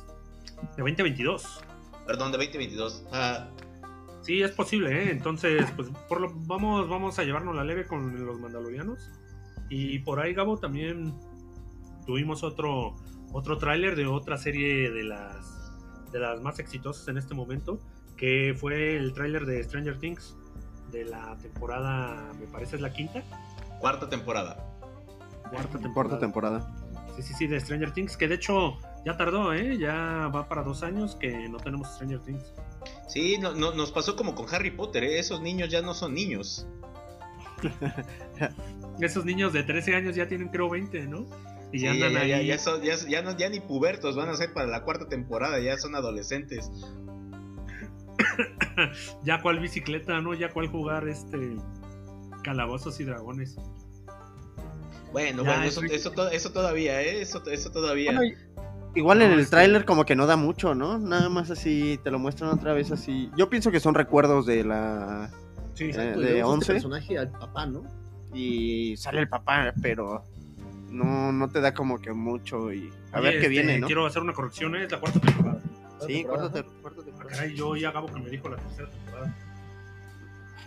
de 2022. Perdón, de 2022. Ah. Sí, es posible, ¿eh? Entonces, pues por lo, vamos, vamos a llevarnos la leve con los mandalorianos. Y por ahí, Gabo, también tuvimos otro, otro tráiler de otra serie de las, de las más exitosas en este momento, que fue el tráiler de Stranger Things de la temporada, me parece es la quinta. Cuarta temporada. Cuarta temporada. temporada. Sí, sí, sí, de Stranger Things, que de hecho ya tardó, ¿eh? Ya va para dos años que no tenemos Stranger Things. Sí, no, nos pasó como con Harry Potter, ¿eh? Esos niños ya no son niños. [laughs] Esos niños de 13 años ya tienen creo 20, ¿no? Y ya andan ahí. Ya, ya, no, ya ni pubertos van a ser para la cuarta temporada, ya son adolescentes. [coughs] ya cuál bicicleta, ¿no? Ya cuál jugar este calabozos y dragones. Bueno, bueno, eso, eso, todavía, ¿eh? Eso, eso todavía. Igual en el tráiler como que no da mucho, ¿no? Nada más así, te lo muestran otra vez así. Yo pienso que son recuerdos de la... Sí, Eh, Pues de vemos a 11. Este personaje al papá, ¿no? Y sale el papá, pero no, no te da como que mucho y... A Oye, ver qué este, viene, ¿no? Quiero hacer una corrección, es la cuarta temporada. Sí, temporada. cuarta, te- cuarta Ah, temporada. caray, yo ya acabo que me dijo la tercera temporada.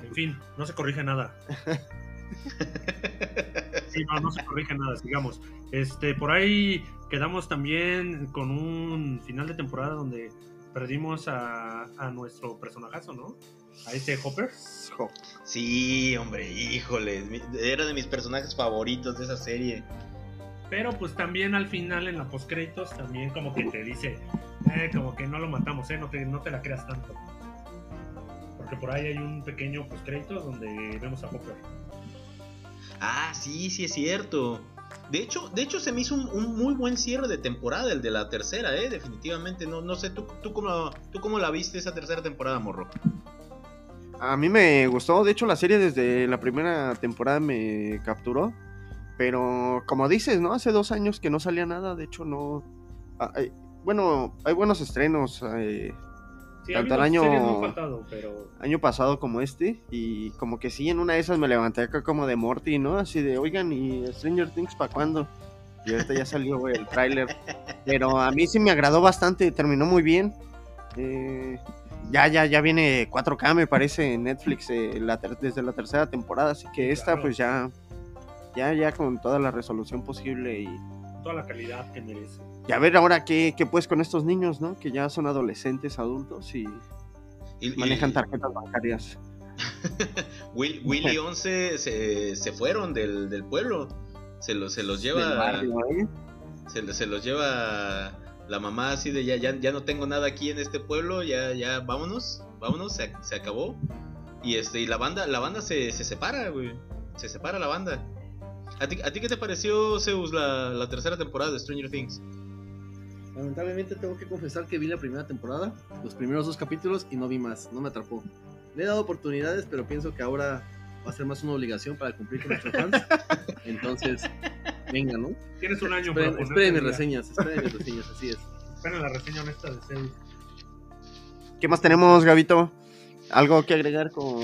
En fin, no se corrige nada. [laughs] [laughs] Sí, no, no se corrige nada, sigamos. Este, por ahí quedamos también con un final de temporada donde perdimos a, a nuestro personajazo, ¿no? A este Hopper. Sí, hombre, híjole. Era de mis personajes favoritos de esa serie. Pero pues también al final en la postcréditos también como que te dice, eh, como que no lo matamos, eh, no te, no te la creas tanto. Porque por ahí hay un pequeño postcréditos donde vemos a Hopper. Ah, sí, sí es cierto. De hecho, de hecho se me hizo un, muy buen cierre de temporada, el de la tercera, eh, definitivamente. No, no sé, ¿tú, tú, cómo, ¿tú cómo la viste esa tercera temporada, morro? A mí me gustó, de hecho la serie desde la primera temporada me capturó, pero como dices, ¿no? Hace dos años que no salía nada, de hecho no... ah, bueno, hay buenos estrenos, eh, Sí, Tanto el año- series no faltado, pero año pasado como este, y como que sí, en una de esas me levanté acá como de Morty, ¿no? Así de, oigan, ¿y Stranger Things para cuándo? Y ahorita ya salió el tráiler, pero a mí sí me agradó bastante, terminó muy bien. Eh, ya, ya, ya viene 4K, me parece, en Netflix eh, la desde la tercera temporada, así que esta Claro. pues ya, ya, ya con toda la resolución posible y, toda la calidad que merece. Y a ver ahora qué, qué pues con estos niños, ¿no? Que ya son adolescentes, adultos y Y- y- manejan tarjetas bancarias. [laughs] Will- Willy [laughs] 11 se, se fueron del, del pueblo. Se los, se los lleva. Barrio, ¿eh? se, se los lleva la mamá así de ya, ya, ya no tengo nada aquí en este pueblo, ya, ya vámonos, vámonos, se, se acabó. Y este, y la banda, la banda se, se separa, güey. Se separa la banda. ¿A ti, a ti qué te pareció, Zeus, la, la tercera temporada de Stranger Things? Lamentablemente tengo que confesar que vi la primera temporada, los primeros dos capítulos y no vi más, no me atrapó. Le he dado oportunidades, pero pienso que ahora va a ser más una obligación para cumplir con nuestros fans. [laughs] Entonces, venga, ¿no? Tienes un año Esperen, para esperen mis reseñas, esperen mis reseñas, así es. Esperen la reseña honesta de Zeus. ¿Qué más tenemos, Gabito? ¿Algo que agregar con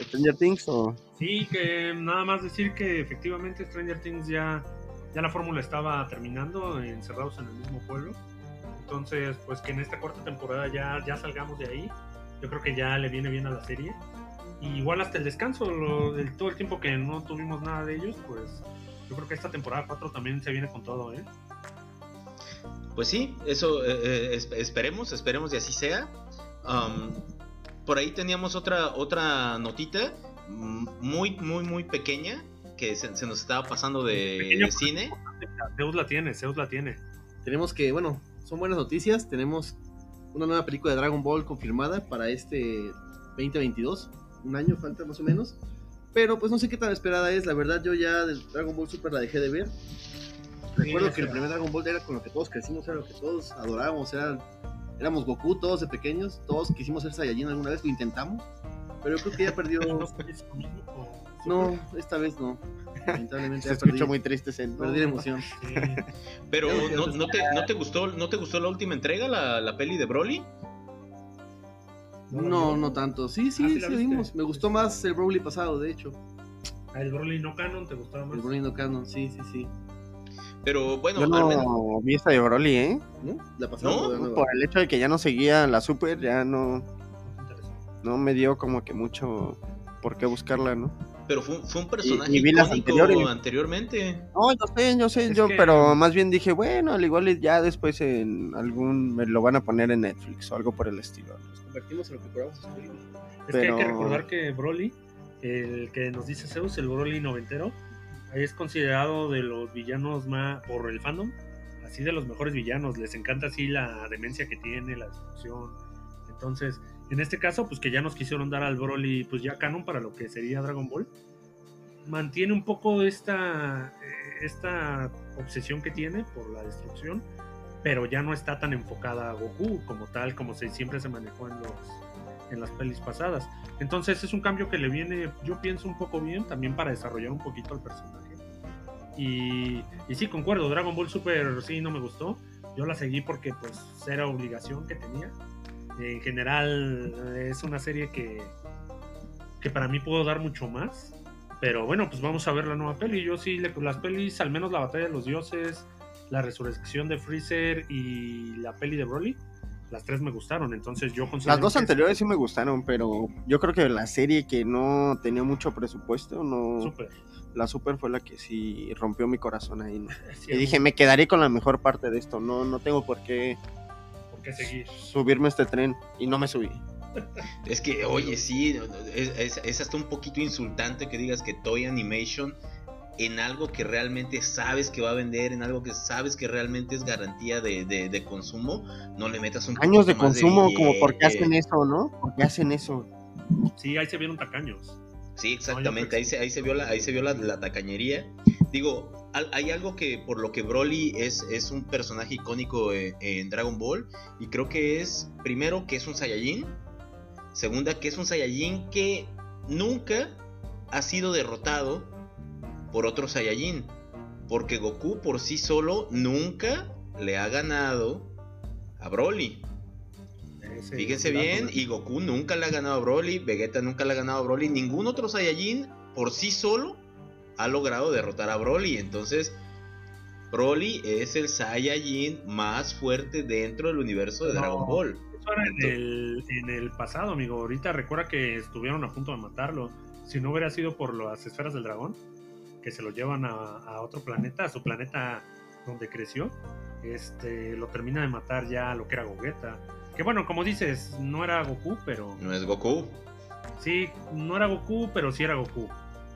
Stranger Things o...? Sí, que nada más decir que efectivamente Stranger Things ya, ya la fórmula estaba terminando, encerrados en el mismo pueblo. Entonces, pues que en esta cuarta temporada ya, ya salgamos de ahí. Yo creo que ya le viene bien a la serie. Y igual hasta el descanso, lo, del, todo el tiempo que no tuvimos nada de ellos, pues yo creo que esta temporada 4 también se viene con todo, ¿eh? Pues sí, eso eh, eh, es- esperemos, esperemos y así sea. Um, por ahí teníamos otra, otra notita mm, muy, muy, muy pequeña que se, se nos estaba pasando de pero cine. Zeus la tiene, Zeus la tiene. Tenemos que, bueno, son buenas noticias. Tenemos una nueva película de Dragon Ball confirmada para este 2022. Un año falta más o menos. Pero pues no sé qué tan esperada es. La verdad, yo ya del Dragon Ball Super la dejé de ver. Recuerdo Sí, que el primer Dragon Ball era con lo que todos crecimos, era lo que todos adorábamos. Era, éramos Goku todos de pequeños. Todos quisimos ser Saiyajin alguna vez, lo intentamos. Pero yo creo que ya perdió. [laughs] ¿No No, esta vez no. Lamentablemente Se escuchó perdí, muy triste ese... perdí la emoción. Sí. Pero ¿no, no te, ¿no te gustó, ¿no te gustó la última entrega, la, la peli de Broly? ¿No No, no tanto. Sí, sí, Ah, ¿sí vimos. Me gustó más el Broly pasado, de hecho. Ah, ¿El Broly no canon te gustaba más? El Broly no canon, sí, sí, sí. Pero bueno, Yo al menos- no vi esta de Broly, ¿eh? ¿No? La ¿No? Por el hecho de que ya no seguía la Super, ya no, no me dio como que mucho por qué buscarla, ¿no? Pero fue, fue un personaje y vi las anteriores. anteriormente. No, yo sé, yo sé, Es yo, que- pero más bien dije, bueno, al igual y ya después en algún, me lo van a poner en Netflix o algo por el estilo. Nos convertimos en lo que curamos. Es que hay que recordar que Broly, el que nos dice Zeus, el Broly noventero, es considerado de los villanos más, por el fandom, así de los mejores villanos. Les encanta así la demencia que tiene, la destrucción. Entonces, en este caso, pues que ya nos quisieron dar al Broly, pues ya canon para lo que sería Dragon Ball. Mantiene un poco esta, eh, esta obsesión que tiene por la destrucción, pero ya no está tan enfocada a Goku como tal, como se, siempre se manejó en los, en las pelis pasadas. Entonces es un cambio que le viene, yo pienso, un poco bien también para desarrollar un poquito al personaje. Y, y sí, concuerdo, Dragon Ball Super sí no me gustó, Yo la seguí porque pues era obligación que tenía. En general es una serie que, que para mí puedo dar mucho más. Pero bueno, pues vamos a ver la nueva peli. Yo sí, las pelis, al menos la batalla de los dioses, la resurrección de Freezer y la peli de Broly, las tres me gustaron. Entonces yo Las dos anteriores sí me gustaron, pero yo creo que la serie que no tenía mucho presupuesto, no. Super. La Super fue la que sí rompió mi corazón ahí. [laughs] y dije, me quedaré con la mejor parte de esto. No, no tengo por qué. Subirme a este tren. Y no me subí. [laughs] Es que, oye, sí, es, hasta un poquito insultante que digas que Toy Animation en algo que realmente sabes que va a vender, en algo que sabes que realmente es garantía de, consumo, no le metas un Años de consumo, como porque hacen eso, ¿no? Porque hacen eso. Sí, ahí se vieron tacaños. Sí, exactamente, ahí se, ahí se vio, la, ahí se vio la, tacañería. Digo, hay algo que por lo que Broly es, es un personaje icónico en, en Dragon Ball, y creo que es, primero, que es un Saiyajin, Segunda, que es un Saiyajin que nunca ha sido derrotado por otro Saiyajin. Porque Goku por sí solo nunca le ha ganado a Broly. Fíjense bien, y Goku nunca le ha ganado a Broly, Vegeta nunca le ha ganado a Broly, ningún otro Saiyajin por sí solo ha logrado derrotar a Broly. Entonces, Broly es el Saiyajin más fuerte dentro del universo de Dragon Ball en el, pasado, amigo. Ahorita recuerda que estuvieron a punto de matarlo. Si no hubiera sido por las esferas del dragón, que se lo llevan a, otro planeta, a su planeta donde creció, este, lo termina de matar ya lo que era Gogeta. Que bueno, como dices, no era Goku, pero. No es Goku. Sí, no era Goku, pero sí era Goku.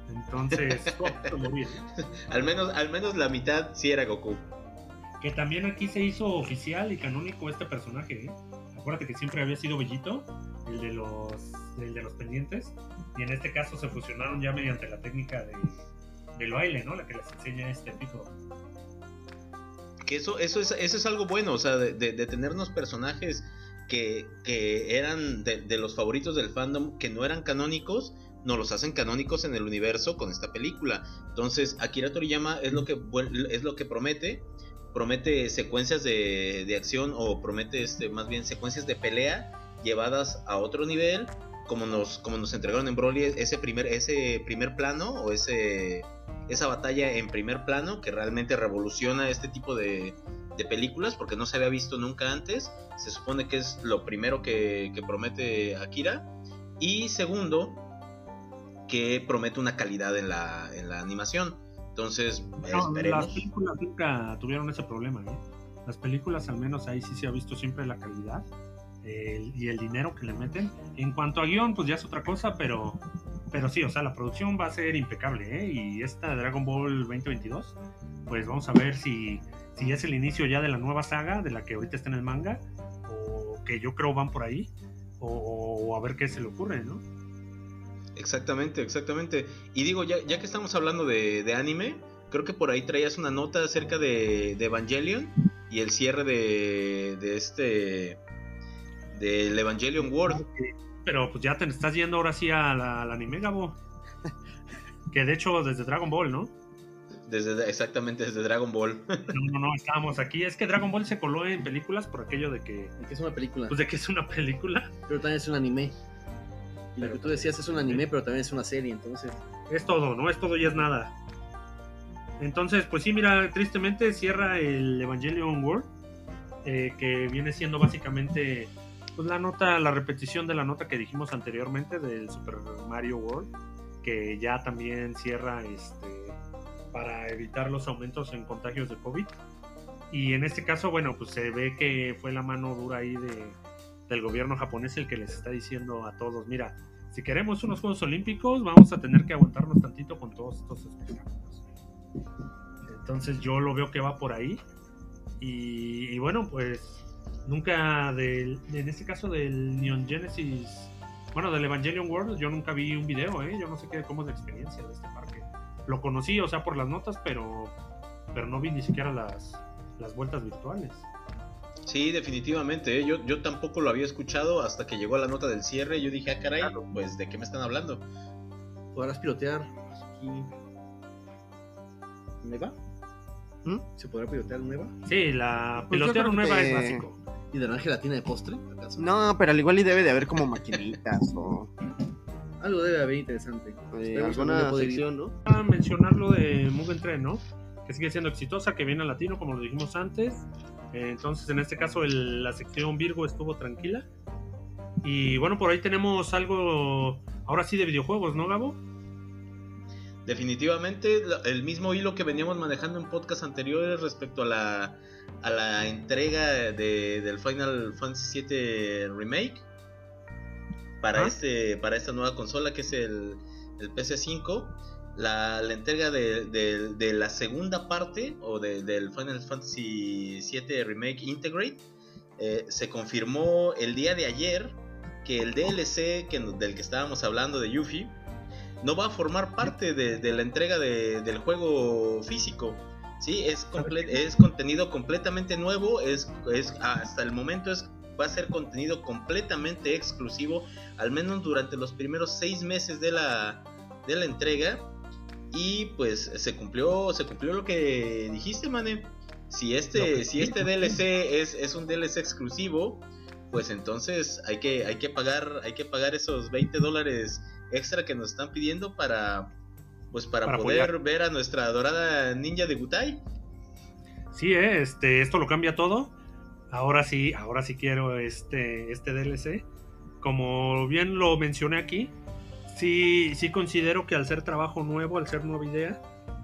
Entonces, [laughs] al menos, al menos la mitad sí era Goku. Que también aquí se hizo oficial y canónico este personaje, ¿eh? acuérdate que siempre había sido Bellito, el de los, el de los pendientes, y en este caso se fusionaron ya mediante la técnica de, del baile, ¿no? La que les enseña este tipo. Que eso, eso, es, eso es algo bueno, o sea, de, de, tenernos personajes que, que eran de, de, los favoritos del fandom, que no eran canónicos, nos los hacen canónicos en el universo con esta película. Entonces, Akira Toriyama es lo que, es lo que promete promete secuencias de, de acción o promete este, más bien secuencias de pelea llevadas a otro nivel como nos, como nos entregaron en Broly ese primer, ese primer plano o ese, esa batalla en primer plano que realmente revoluciona este tipo de, de, películas porque no se había visto nunca antes. Se supone que es lo primero que, que promete Akira. Y segundo, que promete una calidad en la, en la animación. Entonces, Las películas nunca tuvieron ese problema, ¿eh? Las películas, al menos ahí sí se ha visto siempre la calidad y el dinero que le meten. En cuanto a guion, pues ya es otra cosa, pero, pero sí, o sea, la producción va a ser impecable, ¿eh? Y esta Dragon Ball 2022, pues vamos a ver si, si es el inicio ya de la nueva saga, de la que ahorita está en el manga, o que yo creo van por ahí, o a ver qué se le ocurre, ¿no? Exactamente, exactamente. Y digo, ya, ya que estamos hablando de, anime, creo que por ahí traías una nota acerca de, Evangelion y el cierre de, de este del Evangelion World. Pero pues ya te estás yendo ahora sí al, anime, Gabo. [laughs] que de hecho desde Dragon Ball, ¿no? Desde, exactamente, desde Dragon Ball. [laughs] no, no, no, estábamos aquí. Es que Dragon Ball se coló en películas por aquello de que... De que es una película. Pues de que es una película. Pero también es un anime. Lo que tú decías es un anime, pero también es una serie, entonces. Es todo, ¿no? Es todo y es nada. Entonces, pues sí, mira, tristemente cierra el Evangelion World, eh, que viene siendo básicamente pues, la nota, la repetición de la nota que dijimos anteriormente del Super Mario World, que ya también cierra este, para evitar los aumentos en contagios de COVID. Y en este caso, bueno, pues se ve que fue la mano dura ahí de, del gobierno japonés el que les está diciendo a todos, mira, si queremos unos Juegos Olímpicos, vamos a tener que aguantarnos tantito con todos estos espectáculos. Entonces yo lo veo que va por ahí. Y, bueno, pues nunca del, en este caso del Neon Genesis, bueno, del Evangelion World, yo nunca vi un video, ¿eh? Yo no sé qué, cómo es la experiencia de este parque. Lo conocí, o sea, por las notas, pero, pero no vi ni siquiera las, las vueltas virtuales. Sí, definitivamente. ¿eh? Yo, yo tampoco lo había escuchado hasta que llegó la nota del cierre. Yo dije, ah, caray, pues de qué me están hablando. Podrás pilotear aquí. ¿Me va? ¿Mm? ¿Se podrá pilotear nueva? Sí, la Pues pilotear nueva que- es básico. ¿Y darán gelatina de postre? ¿Acaso? No, pero al igual y debe de haber como maquinitas o Algo debe haber interesante. eh, alguna sección, ¿no? a mencionar lo de Mugen Train, ¿no? Que sigue siendo exitosa, que viene a latino, como lo dijimos antes. Entonces, en este caso, el- la sección Virgo estuvo tranquila. Y bueno, por ahí tenemos algo, ahora sí, de videojuegos, ¿no, Gabo? Definitivamente el mismo hilo que veníamos manejando en podcast anteriores respecto a la, a la entrega de, del Final Fantasy VII Remake para, este, para esta nueva consola que es el, el PC5. La, la entrega de, de- de la segunda parte o de- del Final Fantasy VII Remake Integrate eh, se confirmó el día de ayer que el DLC que, del que estábamos hablando de Yuffie no va a formar parte de, la entrega de- del juego físico. Sí, es, es contenido completamente nuevo, es, es hasta el momento es va a ser contenido completamente exclusivo, al menos durante los primeros seis meses de la, de la entrega. Y pues se cumplió, se cumplió lo que dijiste, Mane. Si este, si este DLC es, es un DLC exclusivo, pues entonces hay que, hay que pagar, hay que pagar esos 20 dólares extra que nos están pidiendo para pues para, Para poder apoyar. ver a nuestra adorada ninja de Butai. Sí, eh, este, esto lo cambia todo. Ahora sí, ahora sí quiero este, este DLC. Como bien lo mencioné aquí, sí, sí considero que al ser trabajo nuevo, al ser nueva idea,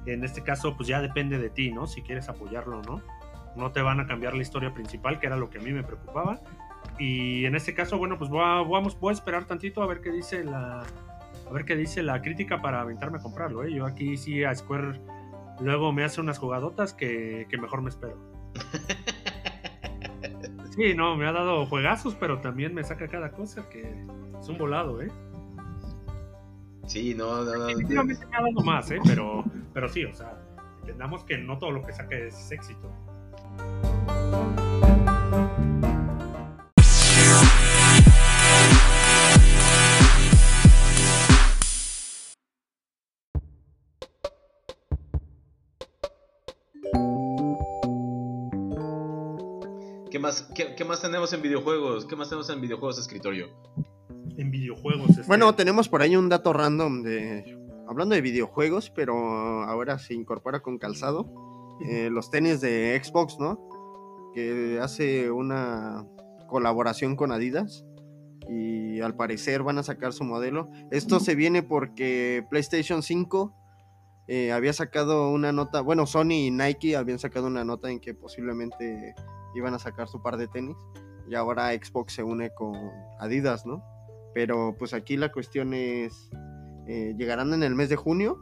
en este caso pues ya depende de ti, ¿no? Si quieres apoyarlo o no. No te van a cambiar la historia principal, que era lo que a mí me preocupaba. Y en este caso, bueno, pues voy a, vamos, voy a esperar tantito a ver qué dice la, a ver qué dice la crítica para aventarme a comprarlo. ¿eh? Yo aquí sí a Square luego me hace unas jugadotas que, que mejor me espero. [laughs] Sí, no, me ha dado juegazos, pero también me saca cada cosa que es un volado, ¿eh? Sí, no, no, no. Definitivamente me ha dado más, ¿eh? Pero, pero sí, o sea, entendamos que no todo lo que saca es éxito. ¿Qué más, qué, qué más tenemos en videojuegos? ¿Qué más tenemos en videojuegos de escritorio? En videojuegos. este, Bueno, tenemos por ahí un dato random de. Hablando de videojuegos, pero ahora se incorpora con calzado. eh, los tenis de Xbox, ¿no? Que hace una colaboración con Adidas. Y al parecer van a sacar su modelo. Esto se viene porque PlayStation 5 eh, había sacado una nota. Bueno, Sony y Nike habían sacado una nota en que posiblemente iban a sacar su par de tenis. Y ahora Xbox se une con Adidas, ¿no? Pero pues aquí la cuestión es, eh, llegarán en el mes de junio.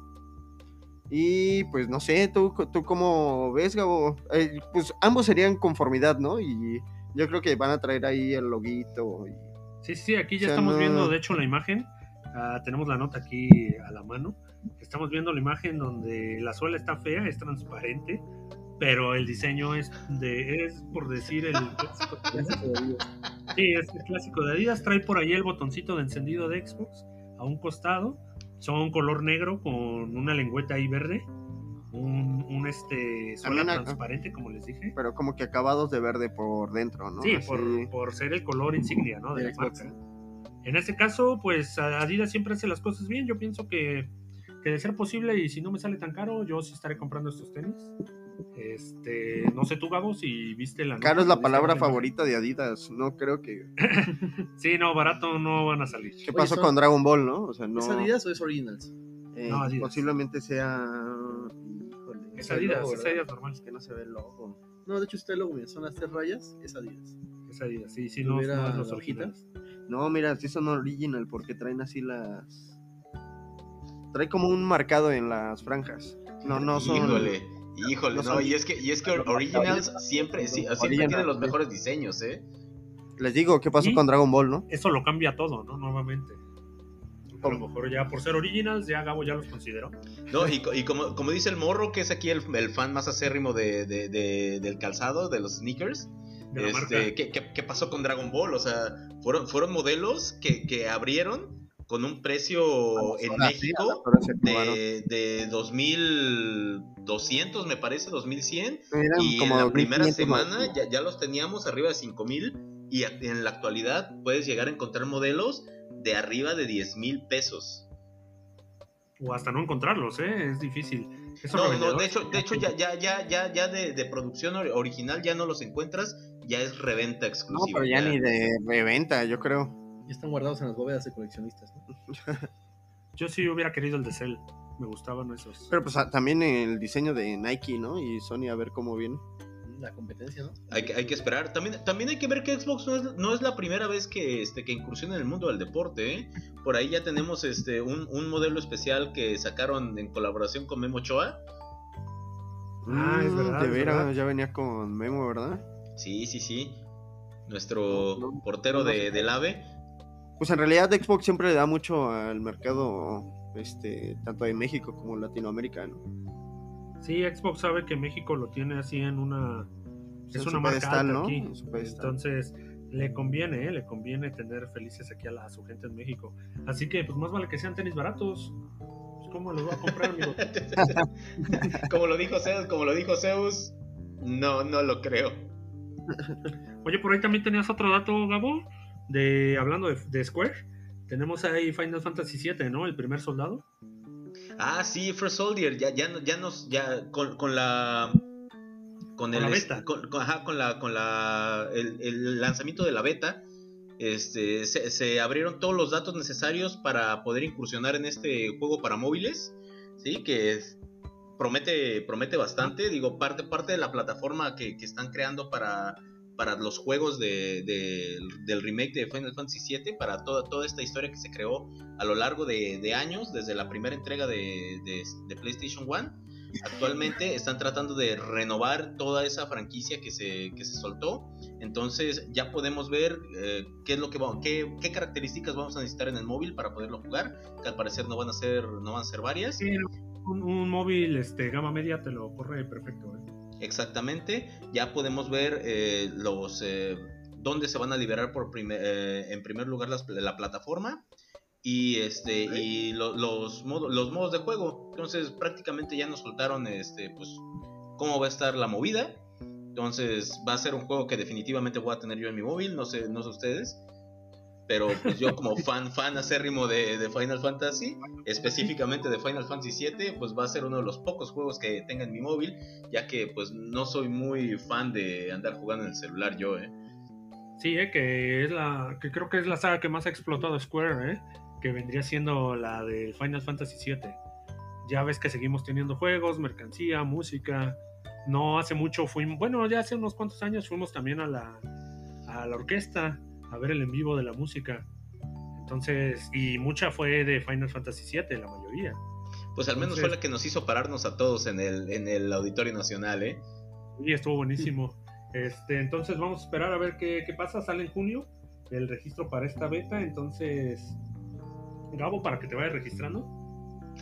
Y pues no sé, ¿tú, tú cómo ves, Gabo? Eh, pues ambos serían conformidad, ¿no? Y yo creo que van a traer ahí el loguito. y- Sí, sí, aquí ya O sea, estamos no- viendo, de hecho, la imagen. Ah, tenemos la nota aquí a la mano. Estamos viendo la imagen donde la suela está fea, es transparente, pero el diseño es de, es por decir el [laughs] clásico. Sí, es el clásico de Adidas. Trae por ahí el botoncito de encendido de Xbox a un costado. Son color negro con una lengüeta ahí verde. Un, un este suela También transparente, como les dije. Pero como que acabados de verde por dentro, ¿no? Sí, Así- por, por ser el color insignia, ¿no? De De la Xbox. marca. En este caso, pues Adidas siempre hace las cosas bien. Yo pienso que, que de ser posible y si no me sale tan caro, yo sí estaré comprando estos tenis. Este, no sé tú, Gabo, si viste la Caro es la ¿viste palabra favorita de Adidas. No creo que. [laughs] Sí, no, barato no van a salir. ¿Qué Oye, pasó son- con Dragon Ball, no? O sea, no. ¿Es Adidas o es Originals? eh, No, Adidas. posiblemente sea. Híjole, Es Adidas, logo, es. Adidas normal. es que no se ve el logo. No, de hecho está el logo, mira, son las tres rayas, es Adidas. Es Adidas, sí, sí, Si no, no es los la hojita. originales. No, mira, sí son original porque traen así las. Trae como un marcado en las franjas. No, no son. Híjole, híjole, no y es que, y es que Originals siempre, sí, siempre Originals, tiene los mejores diseños, ¿eh? Les digo, ¿qué pasó ¿Y? con Dragon Ball, no? Eso lo cambia todo, ¿no? Nuevamente. A lo mejor ya por ser originals, ya Gabo ya los consideró. No, y, y como, como dice el morro, que es aquí el, el fan más acérrimo de, de- de- del calzado, de los sneakers, De este. ¿qué, qué, qué pasó con Dragon Ball? O sea, fueron, fueron modelos que, que abrieron con un precio en México de, de 2200, me parece, 2100. y en la primera semana ya, ya, los teníamos arriba de 5000. Y en la actualidad puedes llegar a encontrar modelos de arriba de 10 mil pesos. O hasta no encontrarlos, ¿eh? Es difícil. no, no, de hecho, de hecho ya, ya, ya, ya, ya de, de, producción original ya no los encuentras, ya es reventa exclusiva. No, pero ya, ni de reventa, yo creo. Ya están guardados en las bóvedas de coleccionistas, [laughs] yo sí hubiera querido el de Cell, me gustaban esos. Pero pues también el diseño de Nike, ¿no? Y Sony a ver cómo viene la competencia, ¿no? Hay que, hay que esperar. También, también hay que ver que Xbox no es, la primera vez que, este, que incursiona en el mundo del deporte. ¿eh? Por ahí ya tenemos este, un, modelo especial que sacaron en colaboración con Memo Choa. Ah, es mm, verdad. De veras, ya venía con Memo, ¿verdad? Sí, sí, sí. Nuestro portero de, del AVE. Pues en realidad Xbox siempre le da mucho al mercado, este, tanto de México como latinoamericano. Sí, Xbox sabe que México lo tiene así en una. Es una marca alta aquí. Entonces, le conviene, ¿eh? le conviene tener felices aquí a, la, su gente en México. Así que, pues más vale que sean tenis baratos. Pues, ¿Cómo los voy a comprar, amigo? [laughs] como lo dijo Zeus, como lo dijo Zeus, no, no lo creo. Oye, por ahí también tenías otro dato, Gabo, de hablando de, de Square. Tenemos ahí Final Fantasy VII, ¿no? El primer soldado. Ah, sí, First Soldier, ya, ya, ya nos, ya, con, con la... Con, el, la beta. Con, ajá, con la, con la, el, lanzamiento de la beta, este, se, abrieron todos los datos necesarios para poder incursionar en este juego para móviles, sí, que promete, promete bastante, digo, parte, parte de la plataforma que, que están creando para para los juegos de, del remake de Final Fantasy VII, para toda, toda esta historia que se creó a lo largo de, años, desde la primera entrega de, PlayStation 1. Actualmente están tratando de renovar toda esa franquicia que se, que se soltó. Entonces ya podemos ver eh, qué es lo que qué, qué, características vamos a necesitar en el móvil para poderlo jugar. Que al parecer no van a ser, no van a ser varias. un, móvil este, gama media te lo corre perfecto. ¿eh? Exactamente, ya podemos ver eh, los eh, dónde se van a liberar por eh, en primer lugar la plataforma y este y los modos los modos de juego. Entonces prácticamente ya nos soltaron este pues cómo va a estar la movida. Entonces va a ser un juego que definitivamente voy a tener yo en mi móvil, no sé no sé ustedes pero pues yo como fan, fan acérrimo de, de, Final Fantasy, específicamente de Final Fantasy VII, pues va a ser uno de los pocos juegos que tenga en mi móvil, ya que pues no soy muy fan de andar jugando en el celular yo, eh. Sí, eh, que es la, que creo que es la saga que más ha explotado Square, eh, que vendría siendo la de Final Fantasy VII. Ya ves que seguimos teniendo juegos, mercancía, música. No hace mucho fuimos, bueno, ya hace unos cuantos años fuimos también a la, a la orquesta a ver el en vivo de la música. Entonces, y mucha fue de Final Fantasy VII, la mayoría. Pues al menos fue la que nos hizo pararnos a todos en el, en el Auditorio Nacional, ¿eh? Sí, estuvo buenísimo. Este, entonces vamos a esperar a ver qué, qué pasa. Sale en junio el registro para esta beta. Entonces, Gabo, para que te vayas registrando.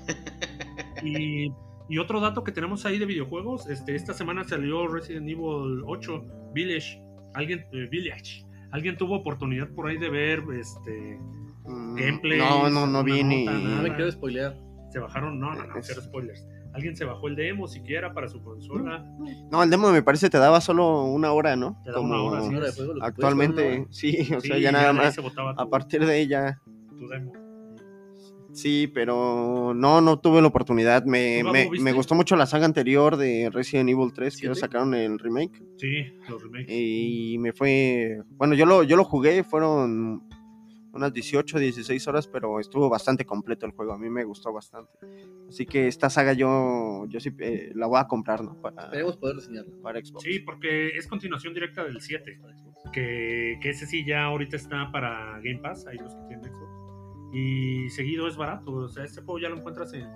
[laughs] y, y, otro dato que tenemos ahí de videojuegos. Este, esta semana salió Resident Evil 8 Village. Alguien, eh, Village. ¿Alguien tuvo oportunidad por ahí de ver este mm, gameplay? No, no, no vi ni. No me quiero spoilear. Se bajaron, no, no, no, cero spoilers. ¿Alguien se bajó el demo siquiera para su consola? No, el demo me parece te daba solo una hora, ¿no? Te daba una hora, sí. Actualmente, sí, o sea, ya nada más. A partir de ella. Tu demo. Sí, pero no, no tuve la oportunidad. Me, me, me, gustó mucho la saga anterior de Resident Evil 3, que sacaron el remake. Sí, los remakes. Y me fue. Bueno, yo lo, yo lo jugué, fueron unas 18, 16 horas, pero estuvo bastante completo el juego. A mí me gustó bastante. Así que esta saga yo, yo sí eh, la voy a comprar, ¿no? Para, Esperemos poder reseñarla. Para Xbox. Sí, porque es continuación directa del 7. Que, que ese sí ya ahorita está para Game Pass, ahí los que tienen Xbox y seguido es barato. O sea, este juego ya lo encuentras en,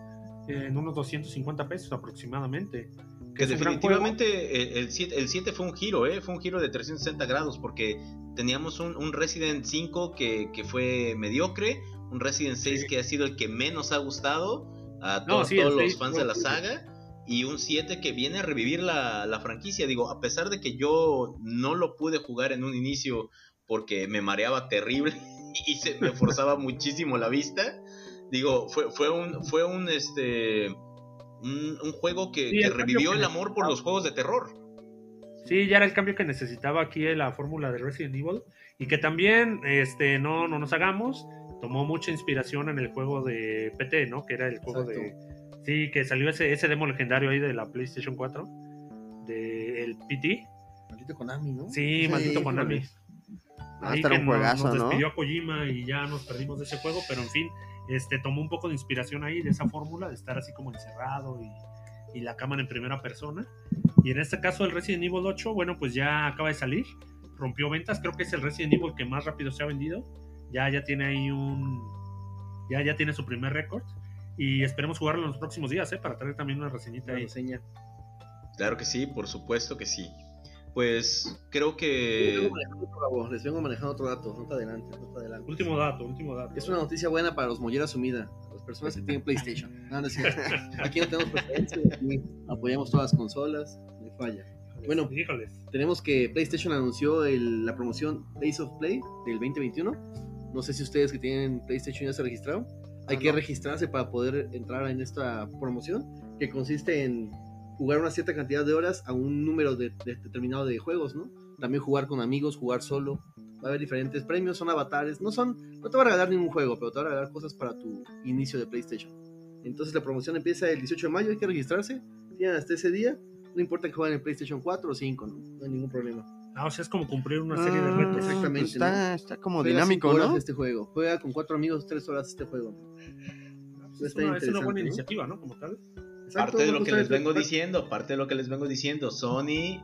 en unos 250 pesos aproximadamente. Que, definitivamente el, 7, fue un giro, ¿eh? fue un giro de 360 grados porque teníamos un, Resident 5 que, que, fue mediocre, un Resident 6 que ha sido el que menos ha gustado a todos los fans de la saga y un 7 que viene a revivir la, la, franquicia. Digo, a pesar de que yo no lo pude jugar en un inicio porque me mareaba terrible y se me forzaba muchísimo la vista. Digo, fue, fue un, fue un, este, un, un juego que, Sí, que el cambio revivió que el amor por los juegos de terror. Sí, ya era el cambio que necesitaba aquí en la fórmula de Resident Evil. Y que también, este, no, no nos hagamos, tomó mucha inspiración en el juego de PT, ¿no? Que era el juego de. Sí, que salió ese, ese demo legendario ahí de la PlayStation 4. De el PT. Maldito Konami, ¿no? Sí, maldito Konami. Ah, Ahí que un nos- juegazo, nos ¿no? despidió a Kojima y ya nos perdimos de ese juego, pero en fin, este tomó un poco de inspiración ahí de esa fórmula de estar así como encerrado y, y la cámara en primera persona. Y en este caso el Resident Evil 8, bueno, pues ya acaba de salir, rompió ventas, creo que es el Resident Evil que más rápido se ha vendido. Ya ya tiene ahí un ya ya tiene su primer récord y esperemos jugarlo en los próximos días, ¿eh? para traer también una reseñita Una ahí. reseña. Claro que sí, por supuesto que sí. Pues creo Les que vengo manejando otro, Gabo, Les vengo manejando otro dato. No te adelante, no te adelante. Último dato, último dato. Es una noticia buena para los mollera sumida, las personas que tienen PlayStation. No, no es cierto. [laughs] Aquí no tenemos preferencia, aquí apoyamos todas las consolas, no falla. Bueno. híjoles. Tenemos que PlayStation anunció el- la promoción Days of Play del 2021. No sé si ustedes que tienen PlayStation ya se registraron. Hay Ah, que no. registrarse para poder entrar en esta promoción, que consiste en jugar una cierta cantidad de horas a un número de- de- determinado de juegos, ¿no? También jugar con amigos, jugar solo. Va a haber diferentes premios, son avatares. No son, no te va a regalar ningún juego, pero te va a regalar cosas para tu inicio de PlayStation. Entonces la promoción empieza el 18 de mayo, hay que registrarse. Tienen hasta ese día. No importa que jueguen en PlayStation 4 o 5, ¿no? No hay ningún problema. Ah, o sea, es como cumplir una serie de Ah, retos. exactamente, pues está, está como Juega dinámico, cinco horas ¿no? este juego. Juega con cuatro amigos tres horas este juego. Es Está una, es una buena iniciativa, ¿no? Como tal. Exacto, parte de lo que les vengo diciendo, parte de lo que les vengo diciendo, Sony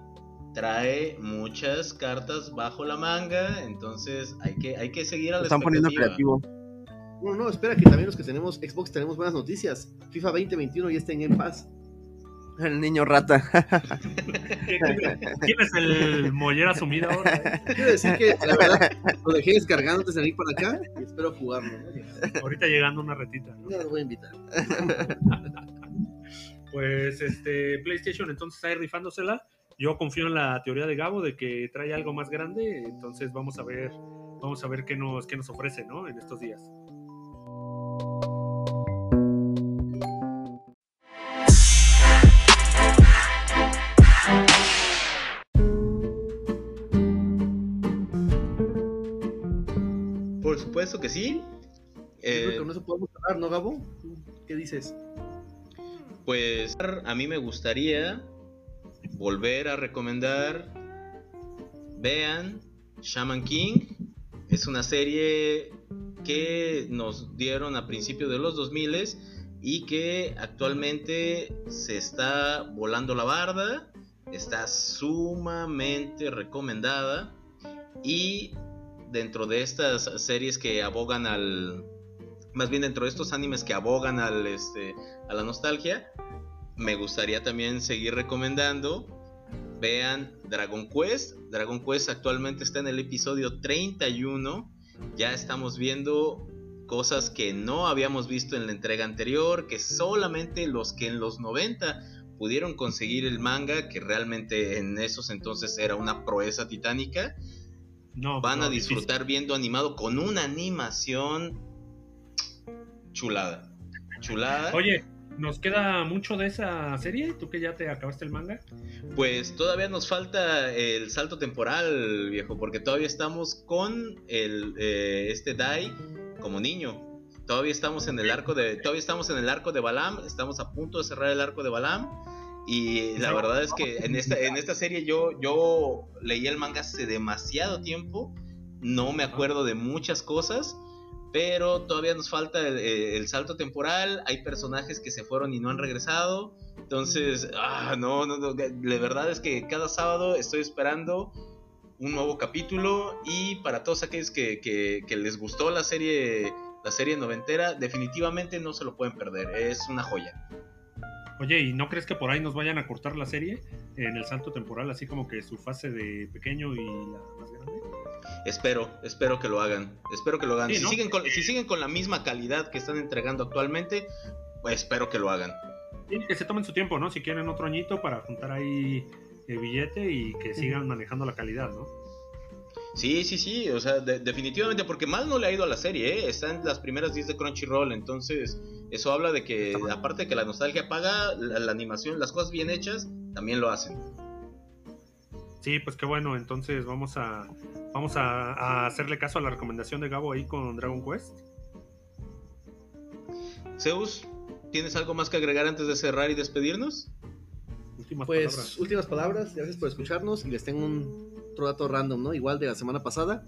trae muchas cartas bajo la manga, entonces hay que, hay que seguir a la Están poniendo creativo. No, no, espera que también los que tenemos Xbox tenemos buenas noticias. FIFA 2021 ya está en Game Pass. El niño rata. [laughs] ¿Quién es el mollera sumida ahora? Quiero decir que la verdad lo dejé descargando antes de venir para acá y espero jugarlo. ¿no? Ahorita llegando una retita. ¿no? Ya los voy a invitar. [laughs] Pues este PlayStation entonces está ahí rifándosela. Yo confío en la teoría de Gabo de que trae algo más grande, entonces vamos a ver, vamos a ver qué nos, qué nos ofrece, ¿no? En estos días. Por supuesto que sí. Yo creo Eh, que con eso podemos hablar, ¿no, Gabo? ¿Qué dices? Pues a mí me gustaría volver a recomendar, vean Shaman King, es una serie que nos dieron a principios de los 2000 y que actualmente se está volando la barda, está sumamente recomendada y dentro de estas series que abogan al más bien dentro de estos animes que abogan al este a la nostalgia, me gustaría también seguir recomendando. Vean Dragon Quest. Dragon Quest actualmente está en el episodio 31. Ya estamos viendo cosas que no habíamos visto en la entrega anterior, que solamente los que en los 90 pudieron conseguir el manga, que realmente en esos entonces era una proeza titánica, No, van no, a difícil. disfrutar viendo animado con una animación chulada. Chulada. Oye, ¿nos queda mucho de esa serie? ¿Tú que ya te acabaste el manga? Pues todavía nos falta el salto temporal, viejo, porque todavía estamos con el eh, este Dai como niño. Todavía estamos en el arco de todavía estamos en el arco de Balam, estamos a punto de cerrar el arco de Balam y la verdad es que en esta en esta serie yo yo leí el manga hace demasiado tiempo, no me acuerdo de muchas cosas. Pero todavía nos falta el, eh, el salto temporal. Hay personajes que se fueron y no han regresado. Entonces, ah, no, no, no, de verdad es que cada sábado estoy esperando un nuevo capítulo y para todos aquellos que, que- que les gustó la serie, la serie noventera, definitivamente no se lo pueden perder, es una joya. Oye, ¿y no crees que por ahí nos vayan a cortar la serie en el salto temporal, así como que su fase de pequeño y la más grande? Espero, espero que lo hagan, espero que lo hagan. Sí, si, ¿no? siguen con, si siguen con la misma calidad que están entregando actualmente, pues espero que lo hagan. Sí, que se tomen su tiempo, ¿no? Si quieren otro añito para juntar ahí el billete y que sigan manejando la calidad, ¿no? Sí, sí, sí, o sea, definitivamente, porque mal no le ha ido a la serie, ¿eh? está en las primeras 10 de Crunchyroll, entonces eso habla de que, aparte de que la nostalgia paga, la, animación, las cosas bien hechas, también lo hacen. Sí, pues qué bueno, entonces vamos a vamos a, hacerle caso a la recomendación de Gabo ahí con Dragon Quest. Zeus, ¿tienes algo más que agregar antes de cerrar y despedirnos? Últimas pues palabras. últimas palabras, gracias por escucharnos y les tengo un otro dato random, ¿no? Igual de la semana pasada.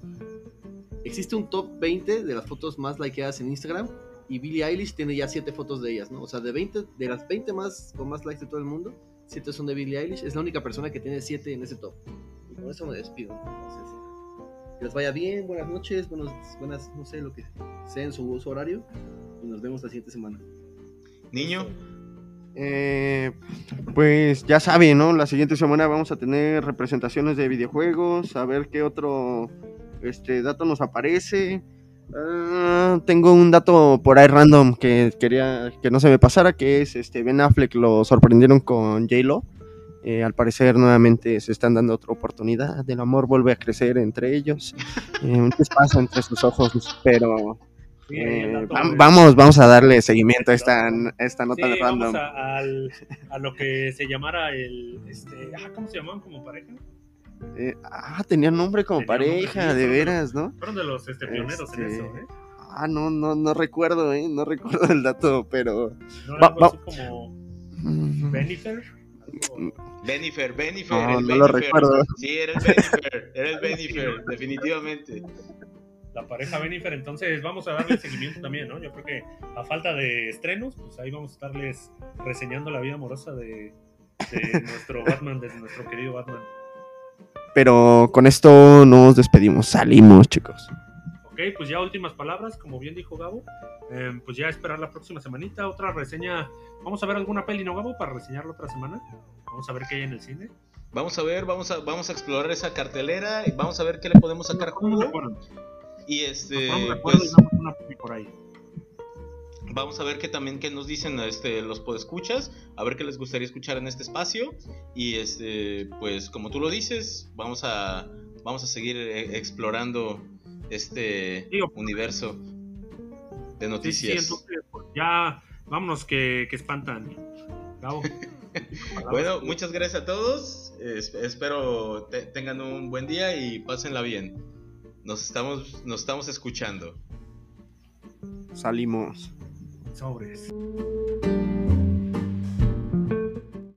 Existe un top 20 de las fotos más likeadas en Instagram y Billie Eilish tiene ya 7 fotos de ellas, ¿no? O sea, de 20, de las 20 más con más likes de todo el mundo, 7 son de Billie Eilish. Es la única persona que tiene 7 en ese top. Y con eso me despido. Entonces, que les vaya bien, buenas noches, buenos, buenas, no sé, lo que sea en su uso horario. Y nos vemos la siguiente semana. Niño. Eh, pues ya saben, ¿no? La siguiente semana vamos a tener representaciones de videojuegos, a ver qué otro este, dato nos aparece. Ah, tengo un dato por ahí random que quería que no se me pasara, que es este Ben Affleck lo sorprendieron con J-Lo. Eh, al parecer nuevamente se están dando otra oportunidad. El amor vuelve a crecer entre ellos. [laughs] Eh, un espacio entre sus ojos, pero eh, vamos, vamos a darle seguimiento a esta, esta nota de random. Vamos a, a, lo que se llamara el. Este, ¿Cómo se llamaban como pareja? Eh, ah, tenían nombre como pareja, de veras, ¿no? Fueron de los este, pioneros en eso, este, ¿eh? Ah, no, no, no recuerdo, ¿eh? No recuerdo el dato, pero. ¿No algo así como. Benifer? Benifer, Benifer. No, no lo recuerdo. Sí, era el Benifer, era [laughs] el Benifer, definitivamente la pareja Benifer, entonces vamos a darle seguimiento también, ¿no? Yo creo que a falta de estrenos, pues ahí vamos a estarles reseñando la vida amorosa de, nuestro Batman, de nuestro querido Batman. Pero con esto nos despedimos, salimos chicos. Ok, pues ya últimas palabras, como bien dijo Gabo, em, pues ya esperar la próxima semanita, otra reseña, vamos a ver alguna peli, ¿no Gabo? Para reseñarla otra semana, vamos a ver qué hay en el cine. Vamos a ver, vamos a, vamos a explorar esa cartelera y vamos a ver qué le podemos sacar jugo. Y este. Pues, vamos a ver qué también qué nos dicen este, los podescuchas, a ver qué les gustaría escuchar en este espacio. Y este, pues como tú lo dices, vamos a, vamos a seguir eh, explorando este universo de noticias. Pues, ya vámonos que, que espantan. [laughs] bueno, muchas gracias a todos. espero tengan un buen día y pásenla bien. Nos estamos, nos estamos escuchando. Salimos. Sobres.